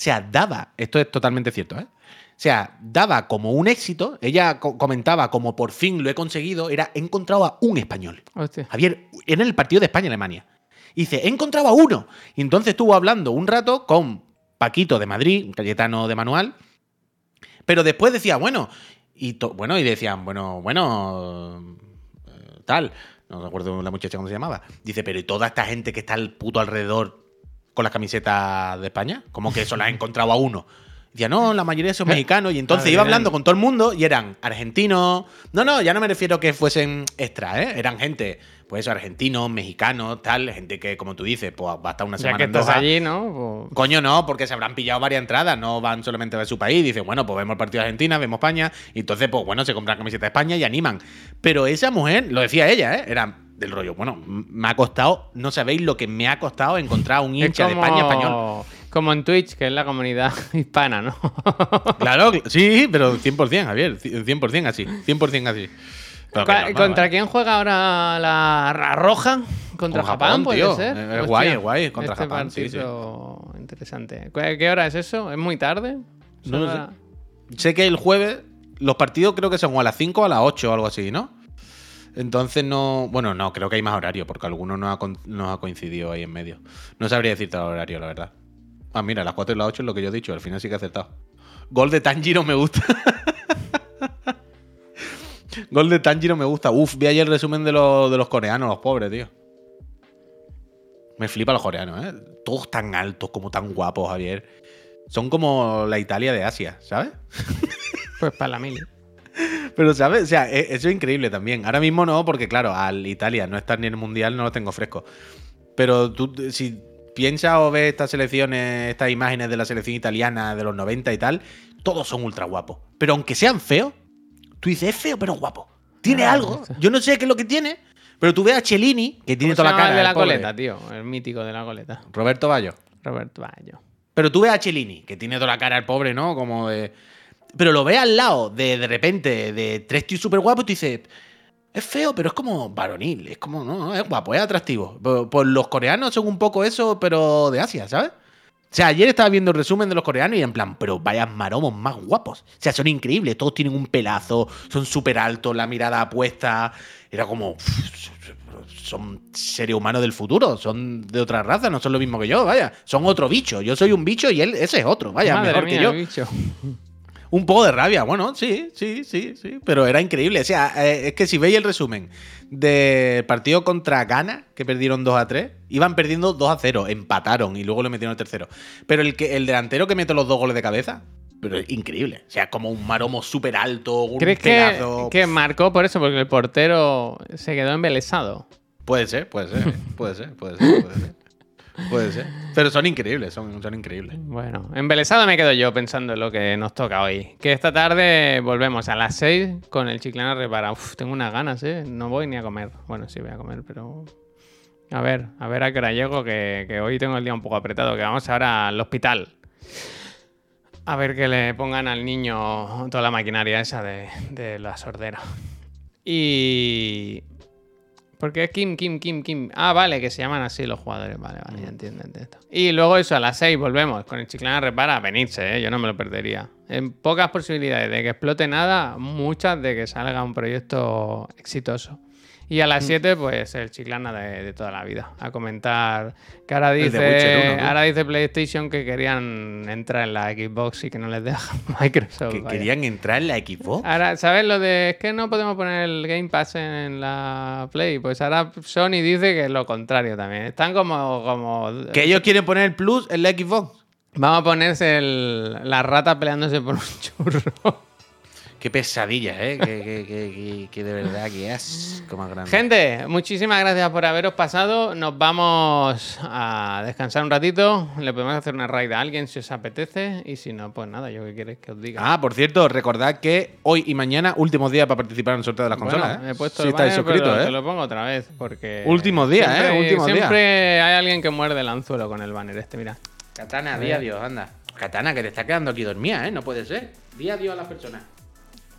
o sea, daba, esto es totalmente cierto, ¿eh? O sea, daba como un éxito, ella co- comentaba como por fin lo he conseguido, era he encontrado a un español. Hostia. Javier, era en el partido de España-Alemania. Y dice, he encontrado a uno. Y entonces estuvo hablando un rato con Paquito de Madrid, Cayetano de Manual. Pero después decía, bueno, y bueno, y decían, bueno, bueno, eh, tal. No recuerdo la muchacha cómo se llamaba. Dice, pero ¿y toda esta gente que está al puto alrededor con las camisetas de España? ¿Cómo que solo ha encontrado a uno? Decía, no, la mayoría son mexicanos. Y entonces iba eran- hablando con todo el mundo y eran argentinos. No, no, ya no me refiero que fuesen extra, ¿eh? Eran gente, pues eso, argentinos, mexicanos, tal. Gente que, como tú dices, pues va a estar una Ya semana que en estás Doha. allí, ¿no? Pues- Coño, no, porque se habrán pillado varias entradas, no van solamente a ver su país. Dicen, bueno, pues vemos el partido de Argentina, vemos España, y entonces, pues bueno, se compran camiseta de España y animan. Pero esa mujer, lo decía ella, ¿eh? Era del rollo, bueno, me ha costado, no sabéis lo que me ha costado encontrar un Es hincha de España español. Como en Twitch, que es la comunidad hispana, ¿no? Claro, sí, pero 100%, Javier, 100% así, 100% así. Pero ¿Contra quién juega ahora la, la Roja? ¿Contra Con Japón, Japón, puede tío. ser? Es guay, es guay, contra este Japón, sí, partido interesante. ¿Qué hora es eso? ¿Es muy tarde? No sé. Sé que el jueves los partidos creo que son a las 5 o a las 8 o algo así, ¿no? Entonces no. Bueno, no, creo que hay más horario, porque alguno no ha, no coincidido ahí en medio. No sabría decirte el horario, la verdad. Ah, mira, las 4 y las 8 es lo que yo he dicho, al final sí que he acertado. Gol de Tanjiro me gusta. Gol de Tanjiro me gusta. Uf, vi ayer el resumen de, los- de los coreanos, los pobres, tío. Me flipa los coreanos, ¿eh? Todos tan altos, como tan guapos, Javier. Son como la Italia de Asia, ¿sabes? Pues para la mili. Pero, ¿sabes? O sea, e- eso es increíble también. Ahora mismo no, porque claro, al Italia no estar ni en el Mundial, no lo tengo fresco. Pero tú, si piensas o ves estas selecciones, estas imágenes de la selección italiana de los 90 y tal, todos son ultra guapos. Pero aunque sean feos, tú dices, es feo pero guapo. Tiene Ah, algo. Yo no sé qué es lo que tiene, pero tú ves a Cellini, que tiene ¿Cómo toda la cara. el de la pobre. coleta, tío. El mítico de la coleta. Roberto Bayo. Roberto Bayo. Pero tú ves a Cellini, que tiene toda la cara el pobre, ¿no? Como de. Pero lo ves al lado de de repente de tres tíos súper guapos y tú dices. Es feo, pero es como varonil. Es como, no, es guapo, es atractivo. Pues, los coreanos son un poco eso, pero de Asia, ¿sabes? O sea, ayer estaba viendo el resumen de los coreanos y en plan, pero vaya maromos más guapos. O sea, son increíbles, todos tienen un pelazo, son súper altos, la mirada apuesta. Era como. Son seres humanos del futuro, son de otra raza, no son lo mismo que yo, vaya. Son otro bicho. Yo soy un bicho y él, ese es otro, vaya, Madre mejor mía, que yo. bicho. Un poco de rabia, bueno, sí, sí, sí, sí, pero era increíble. O sea, eh, es que si veis el resumen del partido contra Ghana, que perdieron 2 a 3, iban perdiendo 2 a 0, empataron y luego le metieron el tercero. Pero el, que, el delantero que mete los dos goles de cabeza, pero es increíble. O sea, como un maromo súper alto, un ¿Crees que, que marcó por eso? Porque el portero se quedó embelesado. Puede ser, puede ser, puede ser, puede ser, puede ser. Puede ser. Pero son increíbles, son, son increíbles. Bueno, embelesado me quedo yo pensando en lo que nos toca hoy. Que esta tarde volvemos a las 6 con el Chiclana Repara. Uf, tengo unas ganas, ¿eh? No voy ni a comer. Bueno, sí voy a comer, pero... A ver, a ver a qué hora llego, que, que hoy tengo el día un poco apretado, que vamos ahora al hospital. A ver que le pongan al niño toda la maquinaria esa de, de la sordera. Y... Porque es Kim, Kim, Kim, Kim. Ah, vale, que se llaman así los jugadores. Vale, vale, ya entiendo, entiendo. Y luego eso, a las 6 volvemos con el Chiclana Repara venirse, ¿eh? yo no me lo perdería. En pocas posibilidades de que explote nada, muchas de que salga un proyecto exitoso. Y a las 7, pues el Chiclana de, de toda la vida. A comentar que ahora dice, Witcher uno, ¿no? ahora dice PlayStation que querían entrar en la Xbox y que no les deja Microsoft. Que vaya. querían entrar en la Xbox. Ahora, ¿sabes lo de es que no podemos poner el Game Pass en la Play? Pues ahora Sony dice que es lo contrario también. Están como. como Que ellos quieren poner el plus en la Xbox. Vamos a ponerse el- la rata peleándose por un churro. Qué pesadilla, ¿eh? que, de verdad que es como grande. Gente, muchísimas gracias por haberos pasado. Nos vamos a descansar un ratito. Le podemos hacer una raid a alguien si os apetece. Y si no, pues nada, yo qué queréis que os diga. Ah, por cierto, recordad que hoy y mañana, últimos días para participar en el sorteo de las Bueno, consolas. ¿eh? he puesto si el estáis banner, pero suscritos, Te ¿eh? lo pongo otra vez porque. Últimos días, siempre- ¿eh? Últimos días. Siempre hay alguien que muerde el anzuelo con el banner este, mira. Katana, di adiós, anda. Katana, que te está quedando aquí dormida, ¿eh? No puede ser. Di adiós a las personas.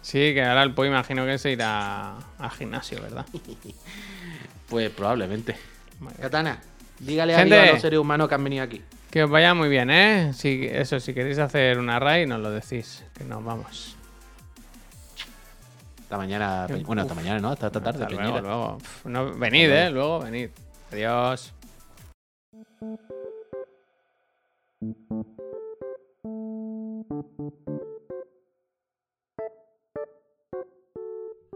Sí, que ahora el Po imagino que se irá al gimnasio, ¿verdad? Pues probablemente. Katana, dígale Gente. adiós a los seres humanos que han venido aquí. Que os vaya muy bien, ¿eh? Si, eso, si queréis hacer una raid, nos lo decís, que nos vamos. Hasta mañana. Bueno, hasta mañana, ¿no? Hasta esta tarde, Hasta luego, Peñita. luego. No, venid, ¿eh? Luego venid. Adiós.